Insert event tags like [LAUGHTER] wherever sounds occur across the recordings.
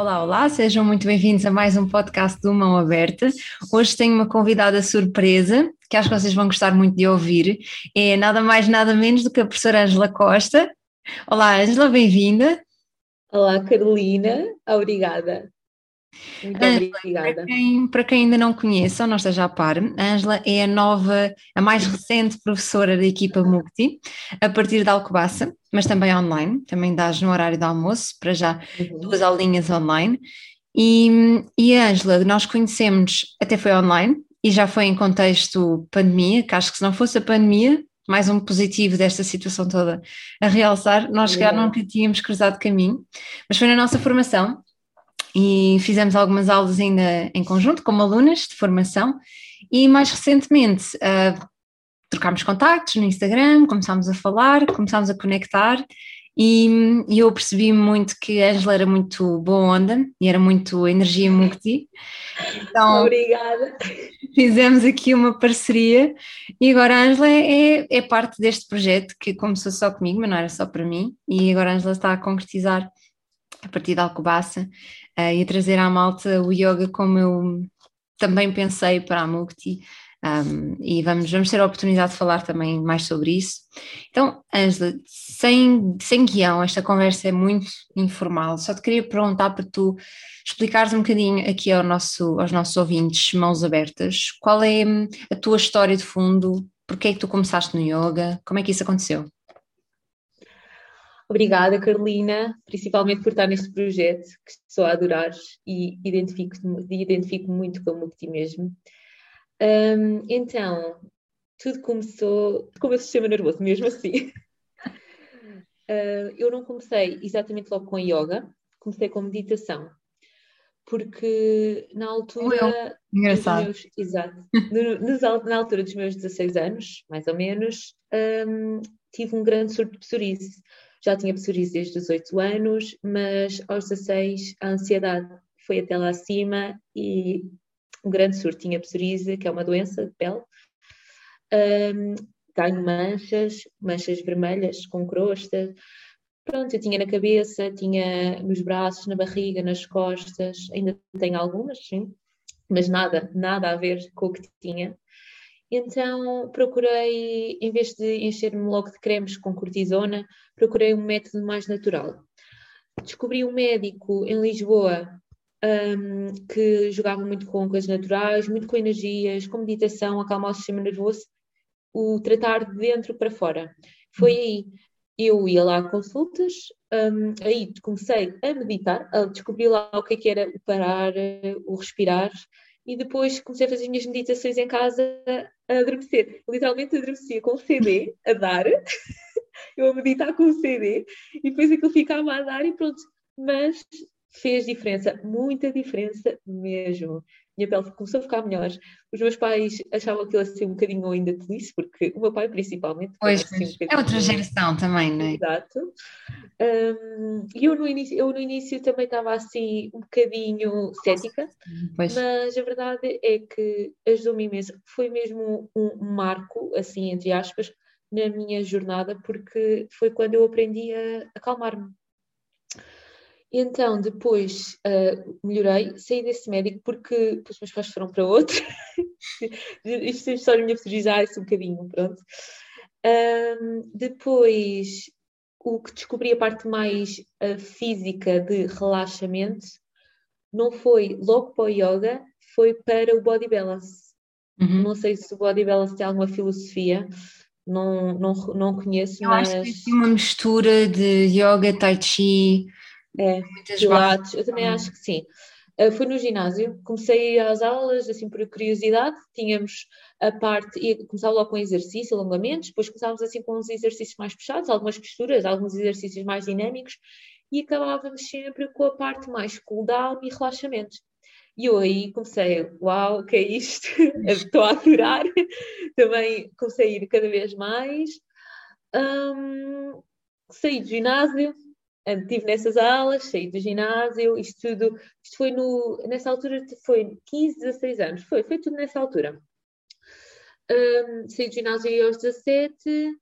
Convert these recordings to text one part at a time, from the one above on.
Olá, olá, sejam muito bem-vindos a mais um podcast do Mão Aberta. Hoje tenho uma convidada surpresa que acho que vocês vão gostar muito de ouvir. É nada mais, nada menos do que a professora Ângela Costa. Olá, Ângela, bem-vinda. Olá, Carolina, obrigada. Muito obrigada. Para quem, para quem, ainda não conhece ou não esteja a par, a Ângela é a nova, a mais recente professora da equipa Mukti, a partir da Alcobaça, mas também online, também dás no horário do almoço, para já uhum. duas aulinhas online. E, e a Ângela, nós conhecemos, até foi online, e já foi em contexto pandemia, que acho que se não fosse a pandemia, mais um positivo desta situação toda a realçar, nós já nunca tínhamos cruzado caminho, mas foi na nossa formação e fizemos algumas aulas ainda em conjunto como alunas de formação e mais recentemente uh, trocámos contactos no Instagram, começámos a falar, começámos a conectar e, e eu percebi muito que a Angela era muito boa onda e era muito energia multi. Então, Obrigada. Fizemos aqui uma parceria e agora a Angela é, é parte deste projeto que começou só comigo, mas não era só para mim, e agora a Angela está a concretizar a partir da Alcobaça uh, e a trazer à malta o yoga como eu também pensei para a Mukti. Um, e vamos, vamos ter a oportunidade de falar também mais sobre isso. Então, Angela, sem, sem guião, esta conversa é muito informal. Só te queria perguntar para tu explicares um bocadinho aqui ao nosso, aos nossos ouvintes, mãos abertas, qual é hum, a tua história de fundo? Porquê é que tu começaste no yoga? Como é que isso aconteceu? Obrigada, Carolina, principalmente por estar neste projeto que estou a adorar e identifico, identifico muito como ti mesmo. Um, então, tudo começou com o meu sistema nervoso, mesmo assim. [LAUGHS] uh, eu não comecei exatamente logo com yoga, comecei com meditação. Porque na altura. Engraçado. Meus, exato. No, na altura dos meus 16 anos, mais ou menos, um, tive um grande surto de psoríase já tinha psoríase desde os 8 anos, mas aos 16 a ansiedade foi até lá acima e um grande surto tinha psoríase, que é uma doença de pele. Um, ganho manchas, manchas vermelhas com crosta. Pronto, eu tinha na cabeça, tinha nos braços, na barriga, nas costas, ainda tenho algumas, sim, mas nada, nada a ver com o que tinha. Então procurei, em vez de encher-me logo de cremes com cortisona, procurei um método mais natural. Descobri um médico em Lisboa um, que jogava muito com coisas naturais, muito com energias, com meditação, acalmar o sistema nervoso, o tratar de dentro para fora. Foi aí eu ia lá a consultas, um, aí comecei a meditar, a descobrir lá o que, é que era o parar, o respirar, e depois comecei a fazer as minhas meditações em casa a adormecer. Literalmente adormecia com o CD a dar, [LAUGHS] eu a meditar com o CD, e depois aquilo ficava a dar e pronto. Mas fez diferença, muita diferença mesmo minha pele começou a ficar melhor. Os meus pais achavam ia ser um bocadinho ainda triste, porque o meu pai principalmente. Pois, assim, um é outra geração também, não é? Exato. Um, e eu no, início, eu no início também estava assim um bocadinho cética, pois. mas a verdade é que ajudou-me imenso. Foi mesmo um, um marco, assim, entre aspas, na minha jornada, porque foi quando eu aprendi a acalmar-me. Então, depois uh, melhorei, saí desse médico porque os meus pais foram para outro. [LAUGHS] Isto é só a minha fragilidade, um bocadinho, pronto. Um, depois, o que descobri a parte mais uh, física de relaxamento não foi logo para o yoga, foi para o body balance. Uhum. Não sei se o body balance tem alguma filosofia, não, não, não conheço, Eu mas... acho que tem uma mistura de yoga, tai chi é, pilates, eu também acho que sim. Uh, fui no ginásio, comecei às aulas, assim por curiosidade, tínhamos a parte, e começava logo com exercício, alongamentos, depois começávamos assim com uns exercícios mais puxados, algumas posturas, alguns exercícios mais dinâmicos, e acabávamos sempre com a parte mais cool down e relaxamento. E eu aí comecei, uau, o que é isto? [LAUGHS] Estou a adorar. [LAUGHS] Também comecei a ir cada vez mais. Um, saí do ginásio, estive nessas aulas, saí do ginásio, isto tudo, isto foi no, nessa altura foi 15, 16 anos, foi, foi tudo nessa altura. Um, saí do ginásio aos 17,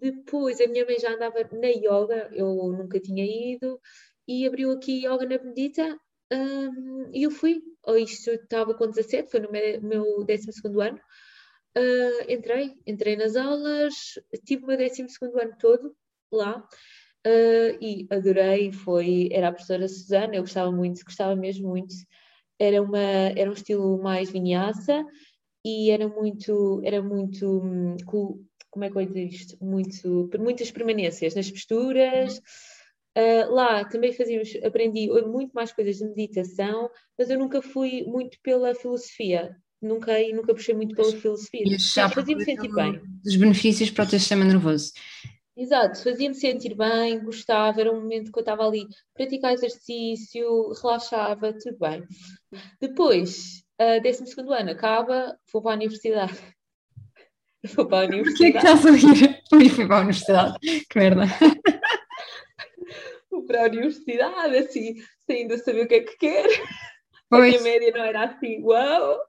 depois a minha mãe já andava na yoga, eu nunca tinha ido, e abriu aqui Yoga na Bendita, um, e eu fui. Oh, isto estava com 17, foi no meu, meu 12 ano. Uh, entrei, entrei nas aulas, tive o meu 12 ano todo lá uh, e adorei. Foi, era a professora Susana, eu gostava muito, gostava mesmo muito. Era, uma, era um estilo mais vinhaça e era muito, era muito, hum, como é que eu ia dizer isto? Muito, muitas permanências nas posturas. Uh, lá também fazíamos, aprendi muito mais coisas de meditação, mas eu nunca fui muito pela filosofia nunca, nunca puxei muito pela filosofia. Fazia-me sentir bem. Dos benefícios para o teu sistema nervoso. Exato, fazia-me sentir bem, gostava, era um momento que eu estava ali, praticar exercício, relaxava, tudo bem. Depois, uh, 12 ano acaba, vou para a universidade. [LAUGHS] Vou para a universidade. O que é que estás a ouvir? Fui para a universidade, que merda. Vou para a universidade, assim, sem ainda saber o que é que quero. Pois. A minha média não era assim, uau!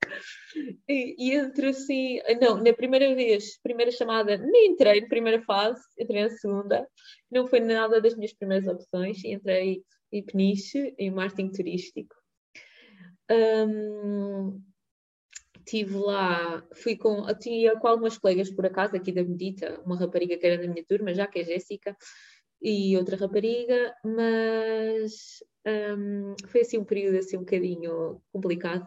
E, e assim, não, na primeira vez, primeira chamada, nem entrei na primeira fase, entrei na segunda, não foi nada das minhas primeiras opções, entrei em Peniche, em marketing turístico. Um, tive lá, fui com, tinha com algumas colegas por acaso aqui da Medita, uma rapariga que era da minha turma, já que é Jéssica, e outra rapariga, mas um, foi assim um período assim um bocadinho complicado,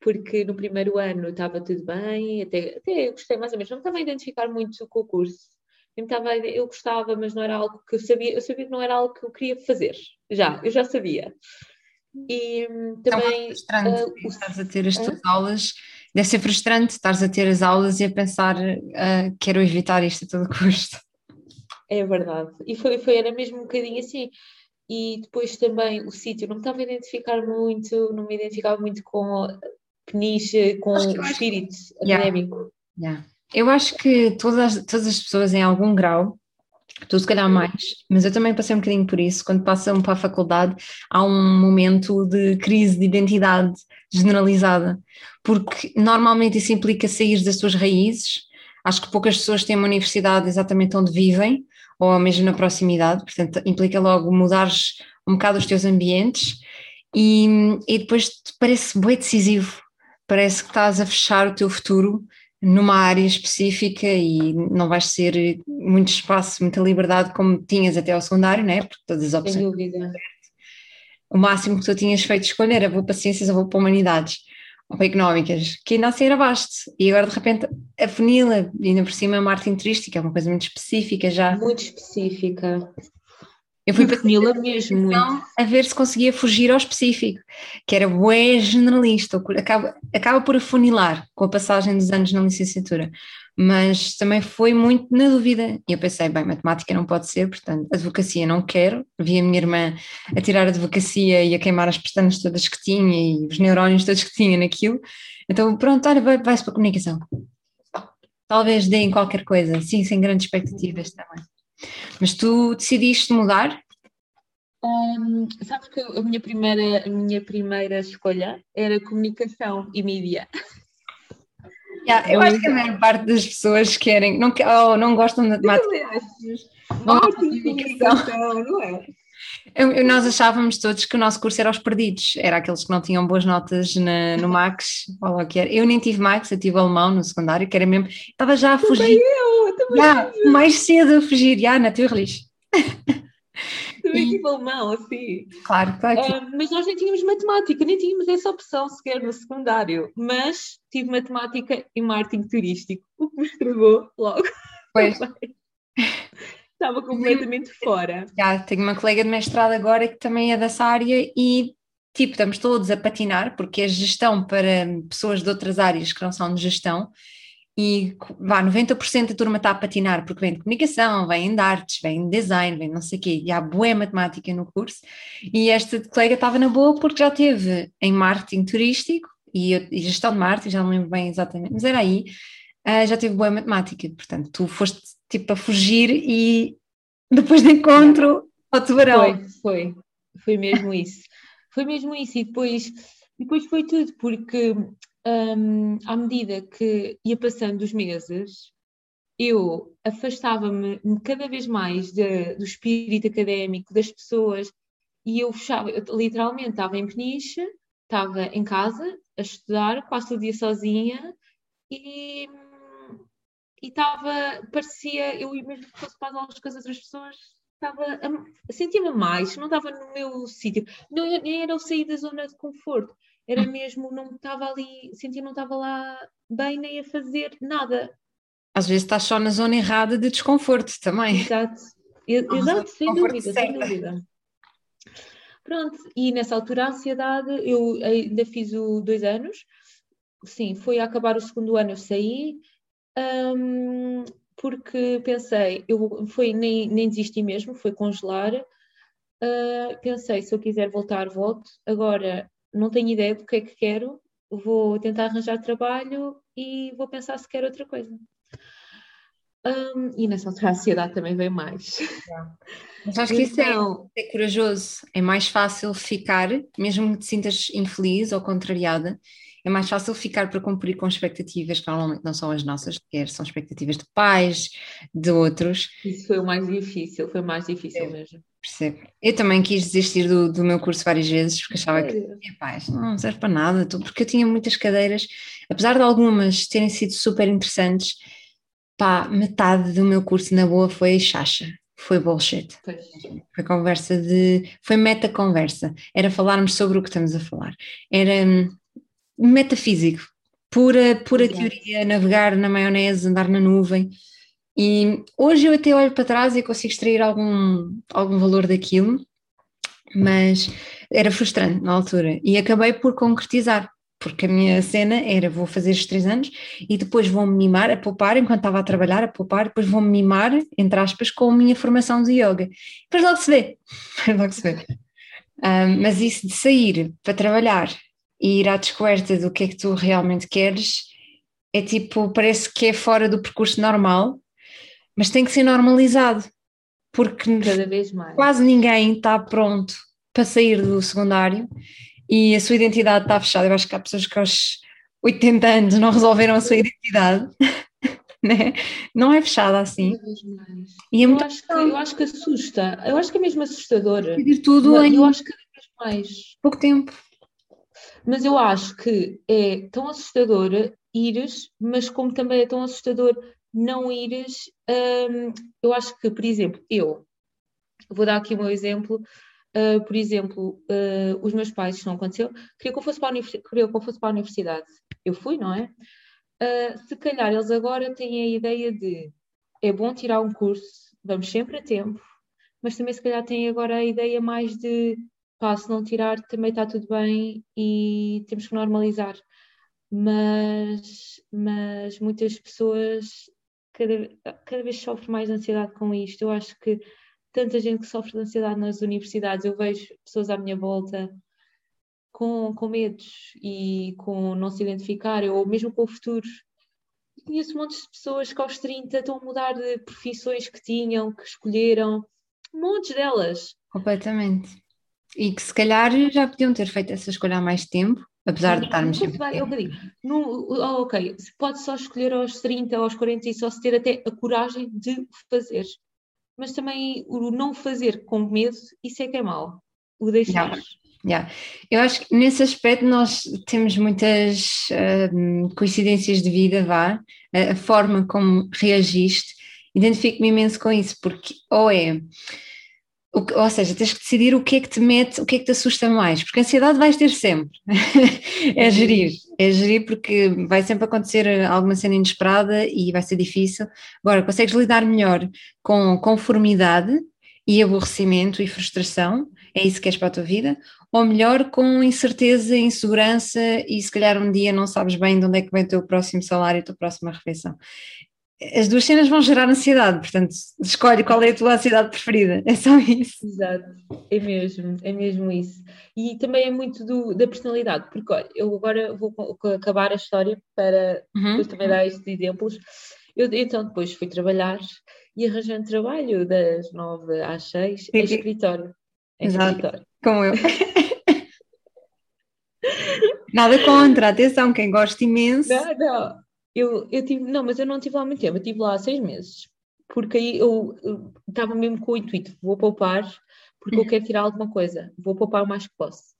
porque no primeiro ano estava tudo bem, até, até gostei mais ou menos, não estava a identificar muito com o curso. Eu, estava, eu gostava, mas não era algo que eu sabia, eu sabia que não era algo que eu queria fazer, já, eu já sabia. E hum, também. É frustrante uh, estás a ter as tuas uh, aulas, deve ser frustrante estares a ter as aulas e a pensar, uh, quero evitar isto a todo [LAUGHS] custo. É verdade. E foi, foi, era mesmo um bocadinho assim. E depois também o sítio, não me estava a identificar muito, não me identificava muito com peniche, com o espírito académico. Yeah. Eu acho que todas, todas as pessoas em algum grau tu se calhar mais, mas eu também passei um bocadinho por isso. Quando passam para a faculdade, há um momento de crise de identidade generalizada, porque normalmente isso implica sair das tuas raízes. Acho que poucas pessoas têm uma universidade exatamente onde vivem, ou mesmo na proximidade, portanto, implica logo mudares um bocado os teus ambientes e, e depois parece bem decisivo, parece que estás a fechar o teu futuro numa área específica e não vais ter muito espaço, muita liberdade como tinhas até ao secundário, né? Porque todas as opções. Sem dúvida. O máximo que tu tinhas feito escolher era vou para ciências ou vou para humanidades ou para económicas, que ainda assim era baste. E agora de repente a funila, ainda por cima a marketing turística, é uma coisa muito específica já. Muito específica. Eu fui para funila mesmo muito. a ver se conseguia fugir ao específico, que era bué generalista, acaba, acaba por afunilar com a passagem dos anos na licenciatura, mas também foi muito na dúvida. E eu pensei, bem, matemática não pode ser, portanto, advocacia não quero. Vi a minha irmã a tirar a advocacia e a queimar as pestanas todas que tinha e os neurónios todos que tinha naquilo. Então, pronto, olha, vai-se vai para a comunicação. Talvez deem qualquer coisa, sim, sem grandes expectativas também. Mas tu decidiste mudar? Um, sabes que a minha primeira, a minha primeira escolha era comunicação e mídia. Yeah, eu acho que a maior parte das pessoas querem, não, oh, não gostam de matemática. Não gostam de comunicação, não é? Eu, nós achávamos todos que o nosso curso era aos perdidos, era aqueles que não tinham boas notas na, no Max, ou lá que era. Eu nem tive Max, eu tive alemão no secundário, que era mesmo, estava já a fugir. Também eu, yeah, eu. Mais cedo a fugir, já, na Turlis. Também tive alemão, assim. Claro, claro. Uh, mas nós nem tínhamos matemática, nem tínhamos essa opção sequer no secundário. Mas tive matemática e marketing turístico, o que me estragou logo. Pois. [LAUGHS] Estava completamente fora. Já, tenho uma colega de mestrado agora que também é dessa área e tipo, estamos todos a patinar, porque é gestão para pessoas de outras áreas que não são de gestão, e vá, 90% da turma está a patinar, porque vem de comunicação, vem de artes, vem de design, vem não sei o quê, e há boa matemática no curso, e esta colega estava na boa porque já teve em marketing turístico e, e gestão de marketing, já não lembro bem exatamente, mas era aí, uh, já teve boa matemática, portanto, tu foste tipo a fugir e depois de encontro ao tubarão. Foi, foi, foi mesmo isso. Foi mesmo isso, e depois, depois foi tudo, porque um, à medida que ia passando os meses, eu afastava-me cada vez mais de, do espírito académico, das pessoas, e eu fechava, eu, literalmente estava em Peniche, estava em casa a estudar, quase o dia sozinha e estava, parecia, eu mesmo que fosse para as aulas com as outras pessoas, sentia-me mais, não estava no meu sítio, nem era o sair da zona de conforto, era mesmo, não estava ali, sentia não estava lá bem nem a fazer nada. Às vezes estás só na zona errada de desconforto também. Exato, exato, sem dúvida, sem dúvida. Pronto, e nessa altura a ansiedade, eu ainda fiz o dois anos, sim, foi a acabar o segundo ano, eu saí, um, porque pensei, eu foi nem, nem desisti mesmo, foi congelar. Uh, pensei, se eu quiser voltar, volto. Agora não tenho ideia do que é que quero, vou tentar arranjar trabalho e vou pensar se quero outra coisa. Um, e nessa altura a ansiedade também veio mais. Mas acho que isso é, então é corajoso. É mais fácil ficar, mesmo que te sintas infeliz ou contrariada, é mais fácil ficar para cumprir com expectativas que normalmente não são as nossas, quer são expectativas de pais, de outros. Isso foi o mais difícil, foi o mais difícil é, mesmo. Percebo. Eu também quis desistir do, do meu curso várias vezes, porque achava que, pais, não serve para nada, porque eu tinha muitas cadeiras, apesar de algumas terem sido super interessantes, pá, metade do meu curso na boa foi chacha. Foi bullshit. Pois. Foi conversa de. Foi meta-conversa. Era falarmos sobre o que estamos a falar. Era hum, metafísico, pura, pura teoria, navegar na maionese, andar na nuvem. E hoje eu até olho para trás e consigo extrair algum, algum valor daquilo, mas era frustrante na altura. E acabei por concretizar, porque a minha cena era vou fazer estes três anos e depois vou-me mimar, a poupar, enquanto estava a trabalhar, a poupar, depois vou-me mimar, entre aspas, com a minha formação de yoga. Depois logo se vê, [LAUGHS] logo se vê. Um, mas isso de sair para trabalhar e ir à descoberta do que é que tu realmente queres é tipo, parece que é fora do percurso normal, mas tem que ser normalizado, porque quase ninguém está pronto para sair do secundário e a sua identidade está fechada. Eu acho que há pessoas que aos 80 anos não resolveram a sua identidade. [LAUGHS] Né? Não é fechada assim. E é eu, acho que, eu acho que assusta, eu acho que é mesmo assustador. tudo eu, em eu acho que cada vez mais. Pouco tempo. Mas eu acho que é tão assustador ires, mas como também é tão assustador não ires, hum, eu acho que, por exemplo, eu vou dar aqui um exemplo. Uh, por exemplo, uh, os meus pais, isso não aconteceu, queriam que eu fosse para a, queriam que eu fosse para a universidade. Eu fui, não é? Uh, se calhar eles agora têm a ideia de é bom tirar um curso, vamos sempre a tempo, mas também se calhar têm agora a ideia mais de pá, se não tirar também está tudo bem e temos que normalizar. Mas, mas muitas pessoas cada, cada vez sofrem mais de ansiedade com isto. Eu acho que tanta gente que sofre de ansiedade nas universidades, eu vejo pessoas à minha volta com, com medos e com não se identificarem, ou mesmo com o futuro. conheço montes de pessoas que aos 30 estão a mudar de profissões que tinham, que escolheram, montes delas. Completamente. E que se calhar já podiam ter feito essa escolha há mais tempo, apesar de estarmos sempre. Vai, eu digo, no, oh, ok, se pode só escolher aos 30, aos 40 e só se ter até a coragem de fazer. Mas também o não fazer com medo, isso é que é mau. O deixar. Yeah. Yeah. Eu acho que nesse aspecto nós temos muitas uh, coincidências de vida, vá, a forma como reagiste, identifico-me imenso com isso, porque ou é ou seja, tens que decidir o que é que te mete, o que é que te assusta mais, porque ansiedade vais ter sempre. [LAUGHS] é gerir, é gerir porque vai sempre acontecer alguma cena inesperada e vai ser difícil. Agora, consegues lidar melhor com conformidade e aborrecimento e frustração, é isso que queres para a tua vida, ou melhor com incerteza, insegurança e se calhar um dia não sabes bem de onde é que vem o teu próximo salário e a tua próxima refeição as duas cenas vão gerar ansiedade, portanto, escolhe qual é a tua ansiedade preferida, é só isso. Exato, é mesmo, é mesmo isso. E também é muito do, da personalidade, porque olha, eu agora vou acabar a história para uhum. depois também dar estes exemplos. Eu então depois fui trabalhar e arranjei um trabalho das nove às seis em escritório. Em Exato, escritório. como eu. [LAUGHS] Nada contra, atenção, quem gosta imenso. Não, não, eu, eu tive, não, mas eu não tive lá muito tempo, eu estive lá seis meses, porque aí eu estava mesmo com o intuito, vou poupar, porque eu quero tirar alguma coisa, vou poupar o mais que posso.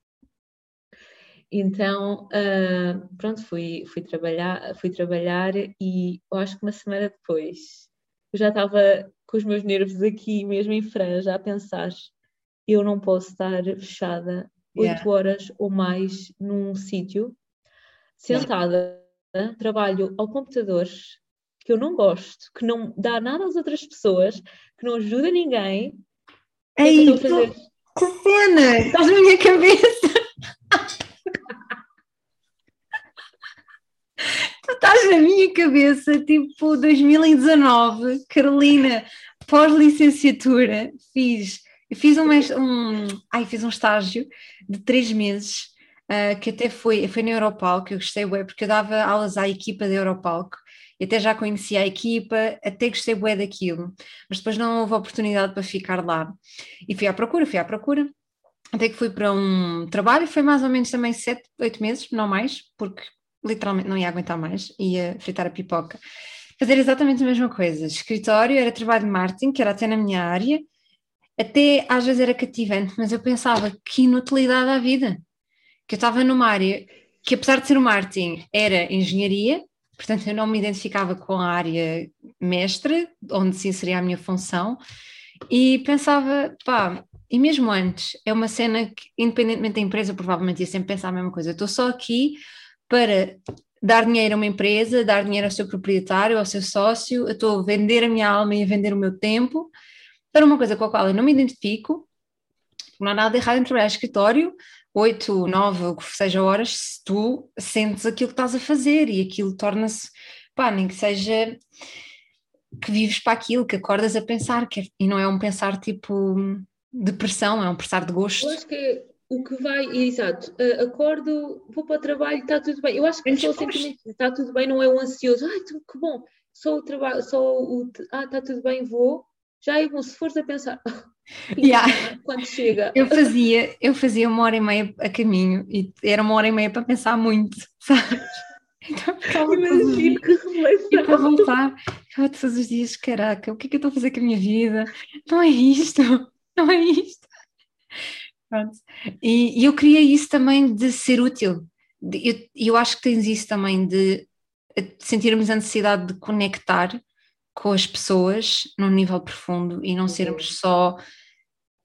Então, uh, pronto, fui, fui, trabalhar, fui trabalhar e eu acho que uma semana depois eu já estava com os meus nervos aqui, mesmo em franja, a pensar: eu não posso estar fechada oito yeah. horas ou mais num sítio, sentada. Trabalho ao computador, que eu não gosto, que não dá nada às outras pessoas, que não ajuda ninguém. Que, fazer... que cena! Estás na minha cabeça! tu estás na minha cabeça, tipo 2019, Carolina, pós-licenciatura, fiz, fiz um, um, ai, fiz um estágio de três meses, uh, que até foi, foi na Europalco, eu gostei bem, porque eu dava aulas à equipa da Europalco, e até já conhecia a equipa, até gostei bué daquilo, mas depois não houve oportunidade para ficar lá. E fui à procura, fui à procura, até que fui para um trabalho, foi mais ou menos também sete, oito meses, não mais, porque literalmente não ia aguentar mais, ia fritar a pipoca. Fazer exatamente a mesma coisa. Escritório era trabalho de marketing, que era até na minha área, até às vezes era cativante, mas eu pensava que inutilidade à vida. Que eu estava numa área que, apesar de ser o marketing, era engenharia, portanto eu não me identificava com a área mestra, onde se inseria a minha função, e pensava, pá, e mesmo antes, é uma cena que, independentemente da empresa, provavelmente ia sempre pensar a mesma coisa. Estou só aqui para dar dinheiro a uma empresa, dar dinheiro ao seu proprietário, ao seu sócio, eu estou a vender a minha alma e a vender o meu tempo para uma coisa com a qual eu não me identifico. Não há nada errado em trabalhar escritório, oito, nove, o que seja horas, se tu sentes aquilo que estás a fazer e aquilo torna-se, pá, nem que seja que vives para aquilo, que acordas a pensar, que é, e não é um pensar tipo depressão, é um pensar de gosto. Eu acho que o que vai, exato, acordo, vou para o trabalho, está tudo bem. Eu acho que só o sentimento está tudo bem, não é um ansioso, ai, que bom, só o trabalho, só o, ah, está tudo bem, vou, já é bom, se fores a pensar, [LAUGHS] yeah. quando chega. Eu fazia, eu fazia uma hora e meia a caminho e era uma hora e meia para pensar muito, [LAUGHS] sabes? Então, Imagino que reflexão. E para voltar, ficava todos os dias, caraca, o que é que eu estou a fazer com a minha vida? Não é isto, [LAUGHS] não é isto. Pronto. E, e, eu queria isso também de ser útil. E eu, eu, acho que tens isso também de sentirmos a necessidade de conectar com as pessoas num nível profundo e não uhum. sermos só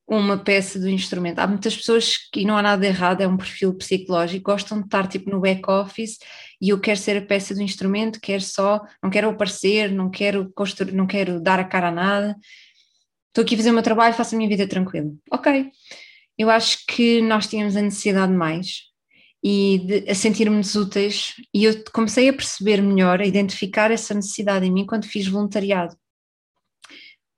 uma peça do instrumento. Há muitas pessoas que, e não há nada errado, é um perfil psicológico, gostam de estar tipo no back-office e eu quero ser a peça do instrumento, quero só, não quero aparecer, não quero construir, não quero dar a cara a nada. Estou aqui a fazer o meu trabalho, faço a minha vida tranquila. Ok, eu acho que nós tínhamos a necessidade de mais e de, a sentir-nos úteis e eu comecei a perceber melhor, a identificar essa necessidade em mim quando fiz voluntariado.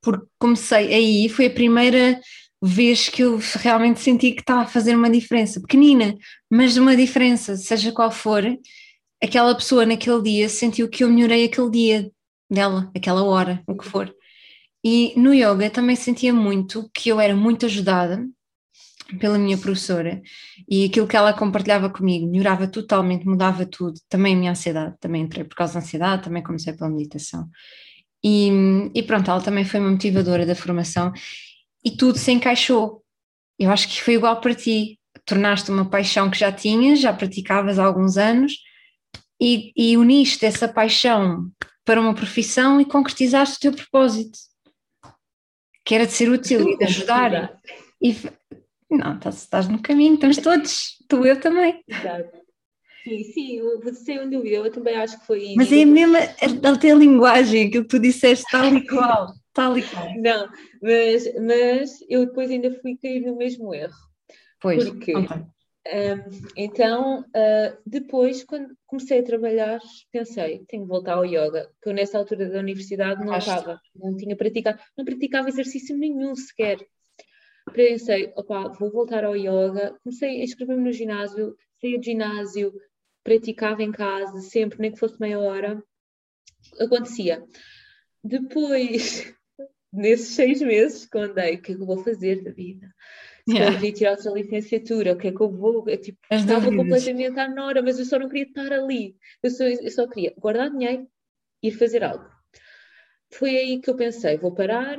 Porque comecei aí, foi a primeira vez que eu realmente senti que estava a fazer uma diferença, pequenina, mas uma diferença, seja qual for, aquela pessoa naquele dia sentiu que eu melhorei aquele dia dela, aquela hora, o que for. E no yoga também sentia muito que eu era muito ajudada pela minha professora e aquilo que ela compartilhava comigo melhorava totalmente, mudava tudo, também a minha ansiedade, também entrei por causa da ansiedade, também comecei pela meditação. E, e pronto, ela também foi uma motivadora da formação e tudo se encaixou. Eu acho que foi igual para ti, tornaste uma paixão que já tinhas, já praticavas há alguns anos e, e uniste essa paixão para uma profissão e concretizaste o teu propósito, que era de ser útil e de ajudar. E não, estás, estás no caminho, estamos todos, tu eu também. Exato. Sim, sim, sem dúvida, eu também acho que foi. Mas é a mesma, a tua linguagem, aquilo que tu disseste, tal e qual, tal e qual. Não, mas, mas eu depois ainda fui cair no mesmo erro. Pois, Porque, um, então, uh, depois, quando comecei a trabalhar, pensei, tenho que voltar ao yoga, que eu nessa altura da universidade não estava, não tinha praticado, não praticava exercício nenhum sequer pensei, opa, vou voltar ao yoga, comecei a inscrever-me no ginásio, saía do ginásio, praticava em casa, sempre, nem que fosse meia hora, acontecia. Depois, [LAUGHS] nesses seis meses que andei, o que é que eu vou fazer da vida? Se yeah. eu tirar outra licenciatura, o que é que eu vou? Eu, tipo, estava completamente à nora, mas eu só não queria estar ali. Eu só, eu só queria guardar dinheiro, ir fazer algo. Foi aí que eu pensei, vou parar,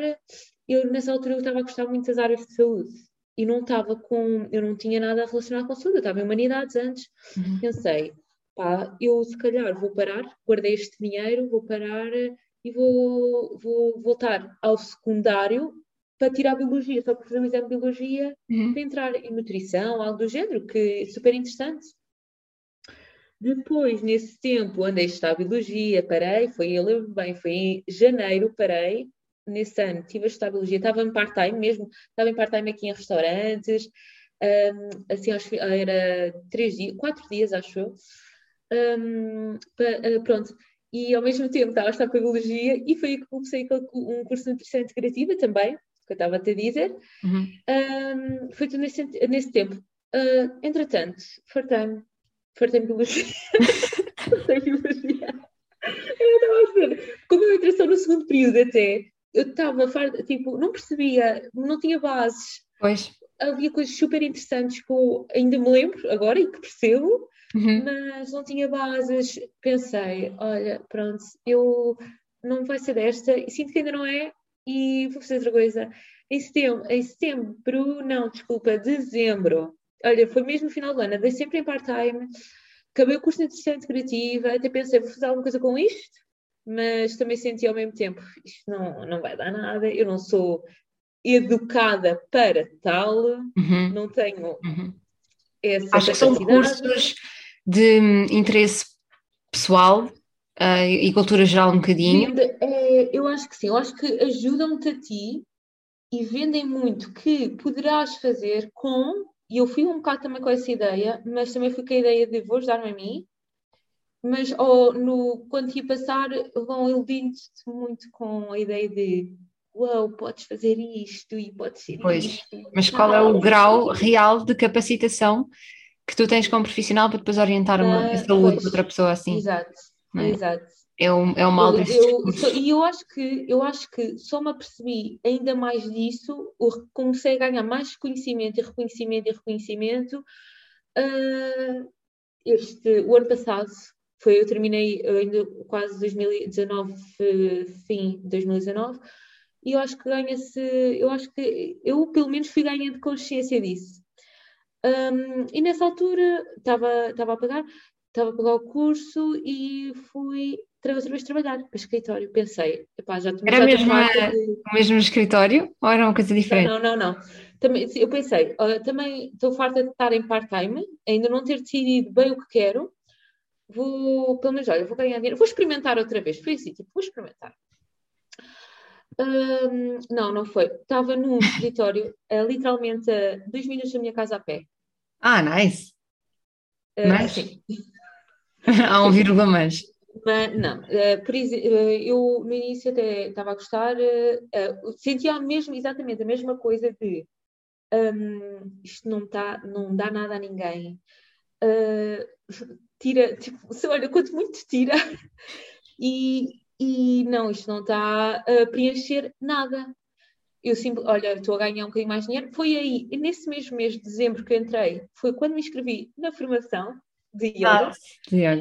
eu nessa altura eu estava a gostar muito das áreas de saúde e não estava com, eu não tinha nada relacionado com saúde, eu estava em humanidades antes. Uhum. Pensei, pá, eu se calhar vou parar, guardei este dinheiro, vou parar e vou, vou voltar ao secundário para tirar biologia, só para fazer o exame de biologia, uhum. para entrar em nutrição, algo do género, que é super interessante. Depois, nesse tempo, andei a estudar biologia, parei, foi, eu lembro bem, foi em janeiro, parei, nesse ano tive a estudar biologia, estava em part-time mesmo, estava em part-time aqui em restaurantes, um, assim, acho que era três dias, quatro dias, acho eu. Um, uh, pronto, e ao mesmo tempo estava a estudar biologia e foi aí que comecei um curso de nutrição integrativa também, que eu estava a te dizer. Uhum. Um, foi tudo nesse, nesse tempo. Uh, entretanto, fartei-me, fartei-me biologia. [LAUGHS] fartei biologia. Eu estava a ver. Como eu entrei só no segundo período até, eu estava, tipo, não percebia, não tinha bases. Pois. Havia coisas super interessantes que eu ainda me lembro agora e que percebo, uhum. mas não tinha bases. Pensei, olha, pronto, eu não vai ser desta, e sinto que ainda não é, e vou fazer outra coisa. Em setembro, em setembro, não, desculpa, dezembro. Olha, foi mesmo no final do ano, andei sempre em part-time, acabei o curso de nutrição integrativa, até pensei, vou fazer alguma coisa com isto, mas também senti ao mesmo tempo, isto não, não vai dar nada, eu não sou educada para tal, uhum. não tenho uhum. essa Acho que são cursos de hum, interesse pessoal uh, e cultura geral um bocadinho. É, eu acho que sim, eu acho que ajudam-te a ti e vendem muito que poderás fazer com, e eu fui um bocado também com essa ideia, mas também fui com a ideia de vou ajudar-me a mim, mas oh, no, quando te passar vão iludindo-te muito com a ideia de uau, podes fazer isto e podes ser pois, isto. Mas qual é o grau real de capacitação que tu tens como profissional para depois orientar uma uh, saúde de outra pessoa assim? Exato, é? exato. É o, é o mal desse E eu acho que eu acho que só me apercebi ainda mais disso, comecei a ganhar mais conhecimento e reconhecimento e reconhecimento uh, este, o ano passado, foi, eu terminei ainda quase 2019, fim de 2019, e eu acho que ganha-se, eu acho que eu pelo menos fui ganhando consciência disso. Um, e nessa altura estava, estava a pagar, estava a pagar o curso e fui outra vez trabalhar para escritório. Pensei, epá, já Era mesmo de... o mesmo escritório ou era uma coisa diferente? Não, não, não. não. Também, eu pensei, uh, também estou farta de estar em part-time, ainda não ter decidido bem o que quero, vou, pelo menos, olha, vou ganhar dinheiro, vou experimentar outra vez. Foi assim, tipo, vou experimentar. Um, não, não foi. Estava num [LAUGHS] escritório, uh, literalmente a dois minutos da minha casa a pé. Ah, nice. Uh, sim. [LAUGHS] Há um vírgula mas. Mas não, uh, por exemplo, eu no início até estava a gostar, sentia mesmo exatamente a mesma coisa de um, isto não, tá, não dá nada a ninguém. Uh, tira, tipo, [LAUGHS] olha, quanto muito tira. E, e não, isto não está a preencher nada. Eu simples, olha, estou a ganhar um bocadinho mais dinheiro. Foi aí, nesse mesmo mês de dezembro que eu entrei, foi quando me inscrevi na formação de yoga. Ah,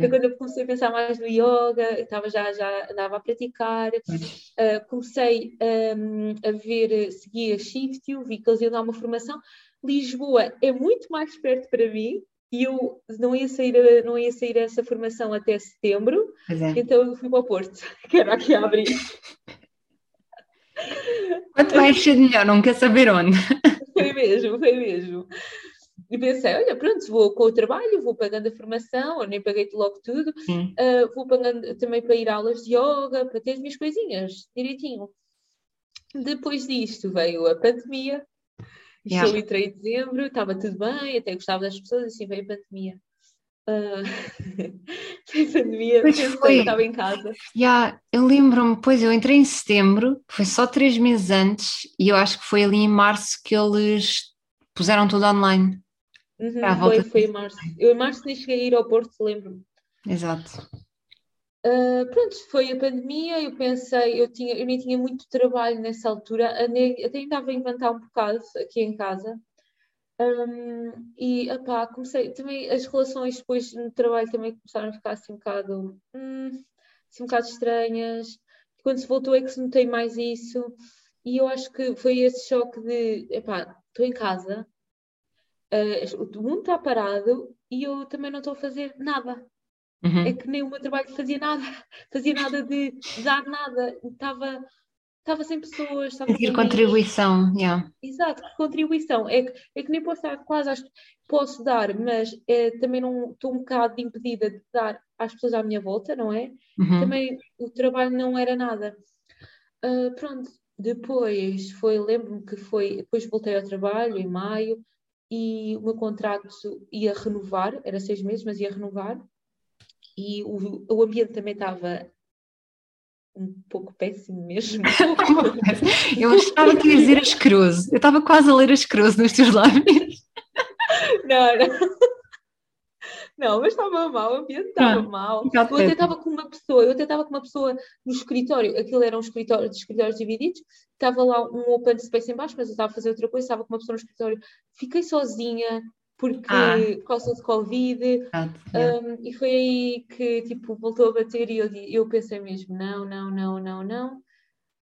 Foi quando eu comecei a pensar mais no yoga, estava já, já andava a praticar. Uh, comecei um, a ver, seguir a Shift, vi que eles iam dar uma formação. Lisboa é muito mais perto para mim, e eu não ia sair, não ia sair essa formação até setembro, é. então eu fui para o Porto, [LAUGHS] que era aqui a abrir. Quanto mais cedo melhor, não quer saber onde. [LAUGHS] Foi mesmo, foi mesmo. E pensei, olha, pronto, vou com o trabalho, vou pagando a formação, eu nem paguei logo tudo, uh, vou pagando também para ir a aulas de yoga, para ter as minhas coisinhas direitinho. Depois disto veio a pandemia, Yeah. Eu entrei em dezembro, estava tudo bem, até gostava das pessoas, assim veio a pandemia. Uh, [LAUGHS] veio a pandemia, foi. estava em casa. Yeah, eu lembro-me, pois eu entrei em setembro, foi só três meses antes, e eu acho que foi ali em março que eles puseram tudo online. Uhum, foi, foi em março. Eu em março nem cheguei a ir ao Porto, lembro-me. Exato. Uh, pronto, foi a pandemia, eu pensei, eu, tinha, eu nem tinha muito trabalho nessa altura, até estava a inventar um bocado aqui em casa. Um, e comecei também as relações depois no trabalho também começaram a ficar assim um bocado, hum, assim, um bocado estranhas. Quando se voltou é que se notei mais isso, e eu acho que foi esse choque de epá, estou em casa, uh, o mundo está parado e eu também não estou a fazer nada. Uhum. É que nem o meu trabalho fazia nada, [LAUGHS] fazia nada de dar nada, estava estava sem pessoas. Estava sem contribuição, yeah. Exato, contribuição. É que, é que nem posso dar quase, posso dar, mas é, também não estou um bocado impedida de dar às pessoas à minha volta, não é? Uhum. Também o trabalho não era nada. Uh, pronto, depois foi, lembro-me que foi, depois voltei ao trabalho em maio e o meu contrato ia renovar, era seis meses, mas ia renovar. E o, o ambiente também estava um pouco péssimo mesmo. [LAUGHS] eu estava a dizer asqueroso. Eu estava quase a ler asqueroso nos teus lábios. Não, não. Não, mas estava mal, o ambiente estava ah, mal. Eu até estava com uma pessoa, eu até estava com uma pessoa no escritório, aquilo era um escritório de escritórios divididos, estava lá um open space em baixo, mas eu estava a fazer outra coisa, estava com uma pessoa no escritório, fiquei sozinha, porque ah. de Covid, ah, um, e foi aí que tipo, voltou a bater e eu, eu pensei mesmo, não, não, não, não, não,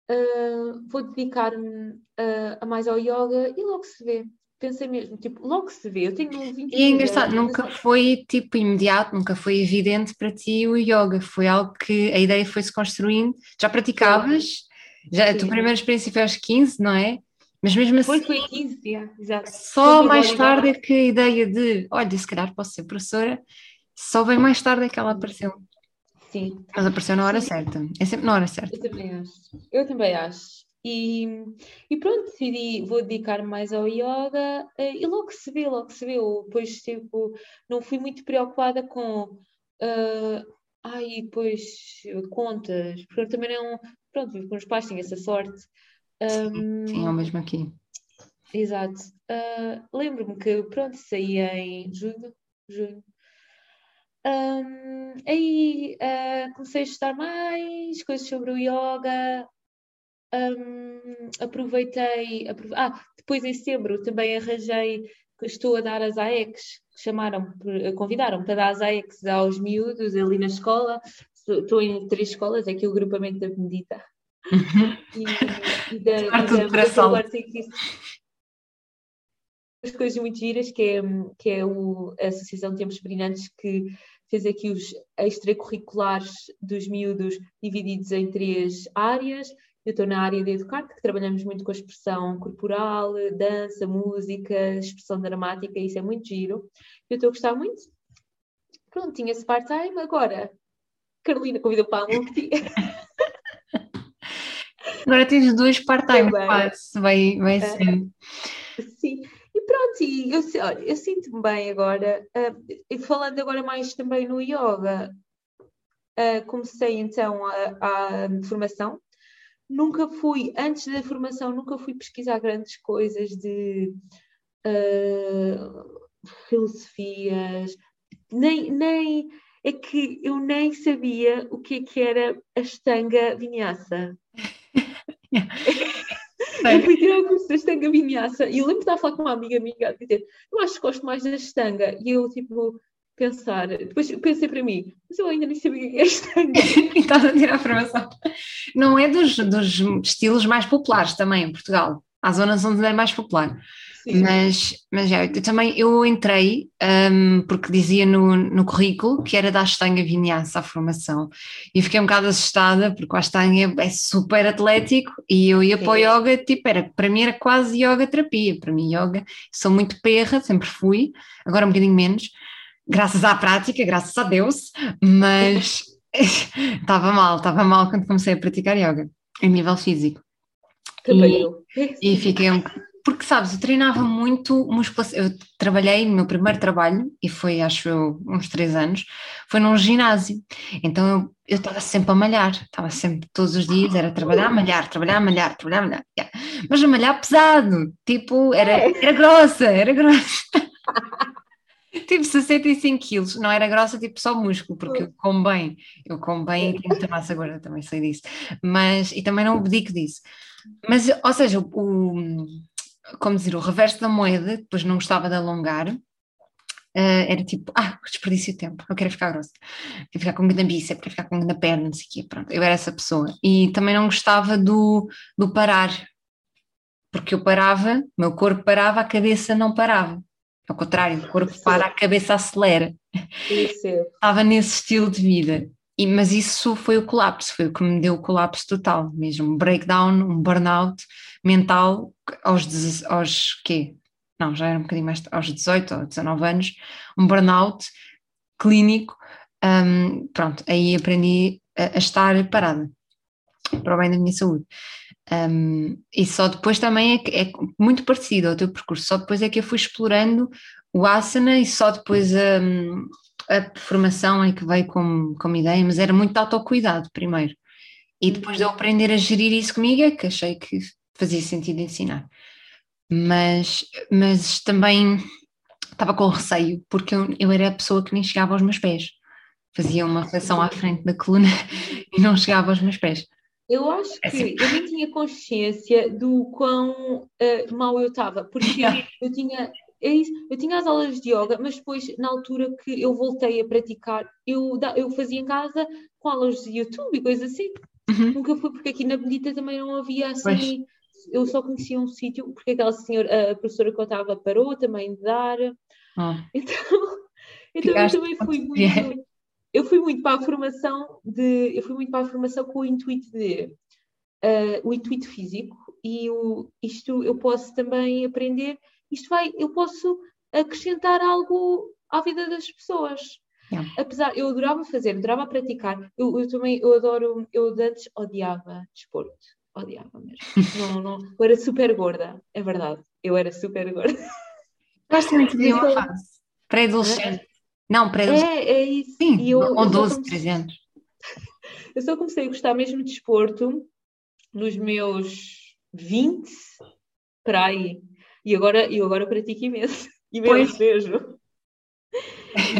uh, vou dedicar-me uh, a mais ao yoga e logo se vê. Pensei mesmo, tipo, logo se vê, eu tenho 20 E é engraçado, nunca foi tipo imediato, nunca foi evidente para ti o yoga, foi algo que a ideia foi-se construindo, já praticavas, já, a tua primeira experiência foi aos 15, não é? Mas mesmo assim. Foi, 15, yeah, exato. Só mais tarde é que a ideia de, olha, se calhar posso ser professora, só bem mais tarde é que ela apareceu. Sim. Mas apareceu na hora Sim. certa. É sempre na hora certa. Eu também acho. Eu também acho. E, e pronto, decidi, vou dedicar mais ao yoga eh, e logo se vê, logo se vê. Eu, depois, tipo, não fui muito preocupada com. Uh, ai, depois contas, porque eu também não. Pronto, vivo com os pais, tenho essa sorte. Um, sim, é o mesmo aqui. Exato. Uh, Lembro-me que, pronto, saí em julho. julho. Um, aí uh, comecei a estudar mais coisas sobre o yoga. Um, aproveitei. Aprove... Ah, depois em setembro também arranjei. Estou a dar as AECs, chamaram, convidaram para dar as AECs aos miúdos ali na escola. Estou em três escolas, aqui o grupamento da Benedita e, e [LAUGHS] da, e da agora que as coisas muito giras que é, que é o, a Associação de Tempos Brilhantes que fez aqui os extracurriculares dos miúdos divididos em três áreas. Eu estou na área de educar, que trabalhamos muito com a expressão corporal, dança, música, expressão dramática, isso é muito giro. Eu estou a gostar muito. Pronto, tinha esse part-time. Agora, Carolina convidou para [LAUGHS] a multi. Agora tens dois part-time quase, vai, vai uh, ser. Sim, e pronto, e eu, olha, eu sinto-me bem agora, uh, e falando agora mais também no yoga, uh, comecei então a, a, formação, nunca fui, antes da formação, nunca fui pesquisar grandes coisas de filosofias, nem, nem, é que eu nem sabia o que, é que era a estanga vinhaça. [LAUGHS] [LAUGHS] eu fui tirar o curso da estanga vinhaça e eu lembro de estar a falar com uma amiga minha a dizer eu acho que gosto mais da estanga. E eu tipo pensar, depois pensei para mim mas eu ainda nem sabia o que é estanga. [LAUGHS] E estás a tirar a formação. Não é dos, dos estilos mais populares também em Portugal. Há zonas onde é mais popular mas, mas já, eu também eu entrei um, porque dizia no, no currículo que era da Astanga Vinhaça a formação e fiquei um bocado assustada porque a Astanga é super atlético e eu ia Sim. para o yoga, tipo, era, para mim era quase yoga terapia, para mim yoga, sou muito perra, sempre fui, agora um bocadinho menos, graças à prática, graças a Deus, mas [LAUGHS] estava mal, estava mal quando comecei a praticar yoga, em nível físico. Também e, eu. E fiquei um porque sabes, eu treinava muito musculação. Eu trabalhei no meu primeiro trabalho, e foi acho eu uns três anos, foi num ginásio. Então eu estava sempre a malhar, estava sempre todos os dias, era trabalhar, malhar, trabalhar, malhar, trabalhar, malhar. Yeah. Mas a malhar pesado, tipo, era, era grossa, era grossa. [LAUGHS] tipo 65 quilos, não era grossa, tipo só músculo, porque eu como bem, eu como bem e tenho muita massa gorda, também sei disso, mas, e também não abdico disso. Mas, ou seja, o, como dizer, o reverso da moeda, depois não gostava de alongar, Uh, era tipo, ah, desperdício de tempo, eu quero ficar grossa, quero ficar com grande bíceps, quero ficar com grande perna, não sei o quê, pronto, eu era essa pessoa. E também não gostava do, do parar, porque eu parava, meu corpo parava, a cabeça não parava. Ao contrário, o corpo para, a cabeça acelera. Isso. Estava nesse estilo de vida. E, mas isso foi o colapso, foi o que me deu o colapso total, mesmo um breakdown, um burnout mental aos, aos quê? Não, já era um bocadinho mais, aos 18 ou 19 anos, um burnout clínico, um, pronto, aí aprendi a, a, estar parada, para o bem da minha saúde. Um, e só depois também é, é, muito parecido ao teu percurso, só depois é que eu fui explorando o asana e só depois um, a formação é que veio como, como ideia, mas era muito autocuidado primeiro. E depois de eu aprender a gerir isso comigo é que achei que fazia sentido ensinar. Mas, mas também estava com receio, porque eu, eu era a pessoa que nem chegava aos meus pés. Fazia uma flexão à frente da coluna [LAUGHS] e não chegava aos meus pés. Eu acho é que assim. eu nem tinha consciência do quão uh, mal eu estava, porque [LAUGHS] eu tinha é isso. Eu tinha as aulas de yoga, mas depois, na altura que eu voltei a praticar, eu, eu fazia em casa com aulas de YouTube e coisas assim. Uhum. Nunca fui, porque aqui na Benedita também não havia assim. Pois. Eu só conhecia um sítio, porque aquela senhora, a professora que eu estava parou também de dar. Oh. Então, [LAUGHS] então eu também fui muito. Eu fui muito para a formação de. Eu fui muito para a formação com o intuito de. Uh, o intuito físico e o, isto eu posso também aprender isto vai, eu posso acrescentar algo à vida das pessoas. Yeah. Apesar, eu adorava fazer, adorava praticar. Eu, eu, também, eu adoro, eu antes odiava desporto, odiava mesmo. não, não, eu era super gorda, é verdade, eu era super gorda. Gosto muito de uma fase, pré-adolescente. Não, pré-adolescente. É, é isso. Sim, eu, com 12, comecei, 13 anos. [LAUGHS] Eu só comecei a gostar mesmo de desporto nos meus 20, para aí. E agora, eu agora pratico imenso. [LAUGHS] Imenso mesmo.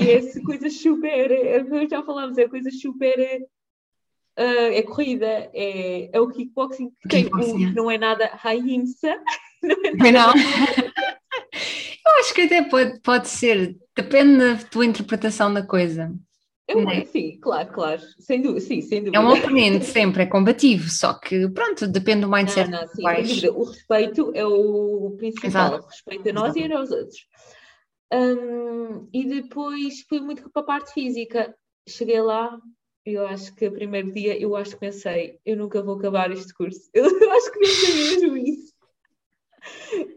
E é coisas super. É, já falámos, é coisas super. Uh, é corrida, é, é o kickboxing que tem um, é. não é nada raimsa. [LAUGHS] Não é nada. Não. [LAUGHS] Eu acho que até pode, pode ser, depende da tua interpretação da coisa. Eu, é? Sim, claro, claro. Sem dúvida, sim, sem dúvida. É um oponente sempre, é combativo, só que pronto, depende do mindset. Não, não, sim, dúvida. O respeito é o principal, Exato. o respeito a nós Exato. e aos outros. Um, e depois fui muito para a parte física. Cheguei lá, eu acho que o primeiro dia, eu acho que pensei, eu nunca vou acabar este curso. Eu, [LAUGHS] eu acho que nunca mesmo isso.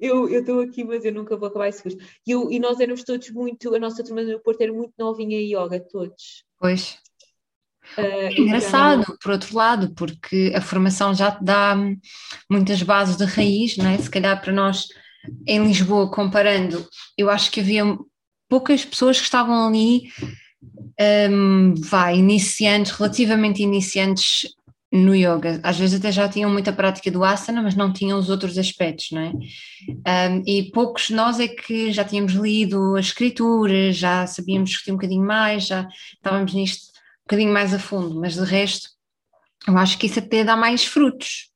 Eu estou aqui, mas eu nunca vou acabar esse curso. E, eu, e nós éramos todos muito, a nossa turma do Porto era muito novinha em yoga, todos. Pois. Uh, engraçado, então... por outro lado, porque a formação já te dá muitas bases de raiz, não é? Se calhar para nós em Lisboa, comparando, eu acho que havia poucas pessoas que estavam ali, um, vai, iniciantes, relativamente iniciantes no yoga. Às vezes até já tinham muita prática do asana, mas não tinham os outros aspectos, não é? Um, e poucos de nós é que já tínhamos lido as escrituras, já sabíamos discutir um bocadinho mais, já estávamos nisto um bocadinho mais a fundo, mas de resto, eu acho que isso até dá mais frutos.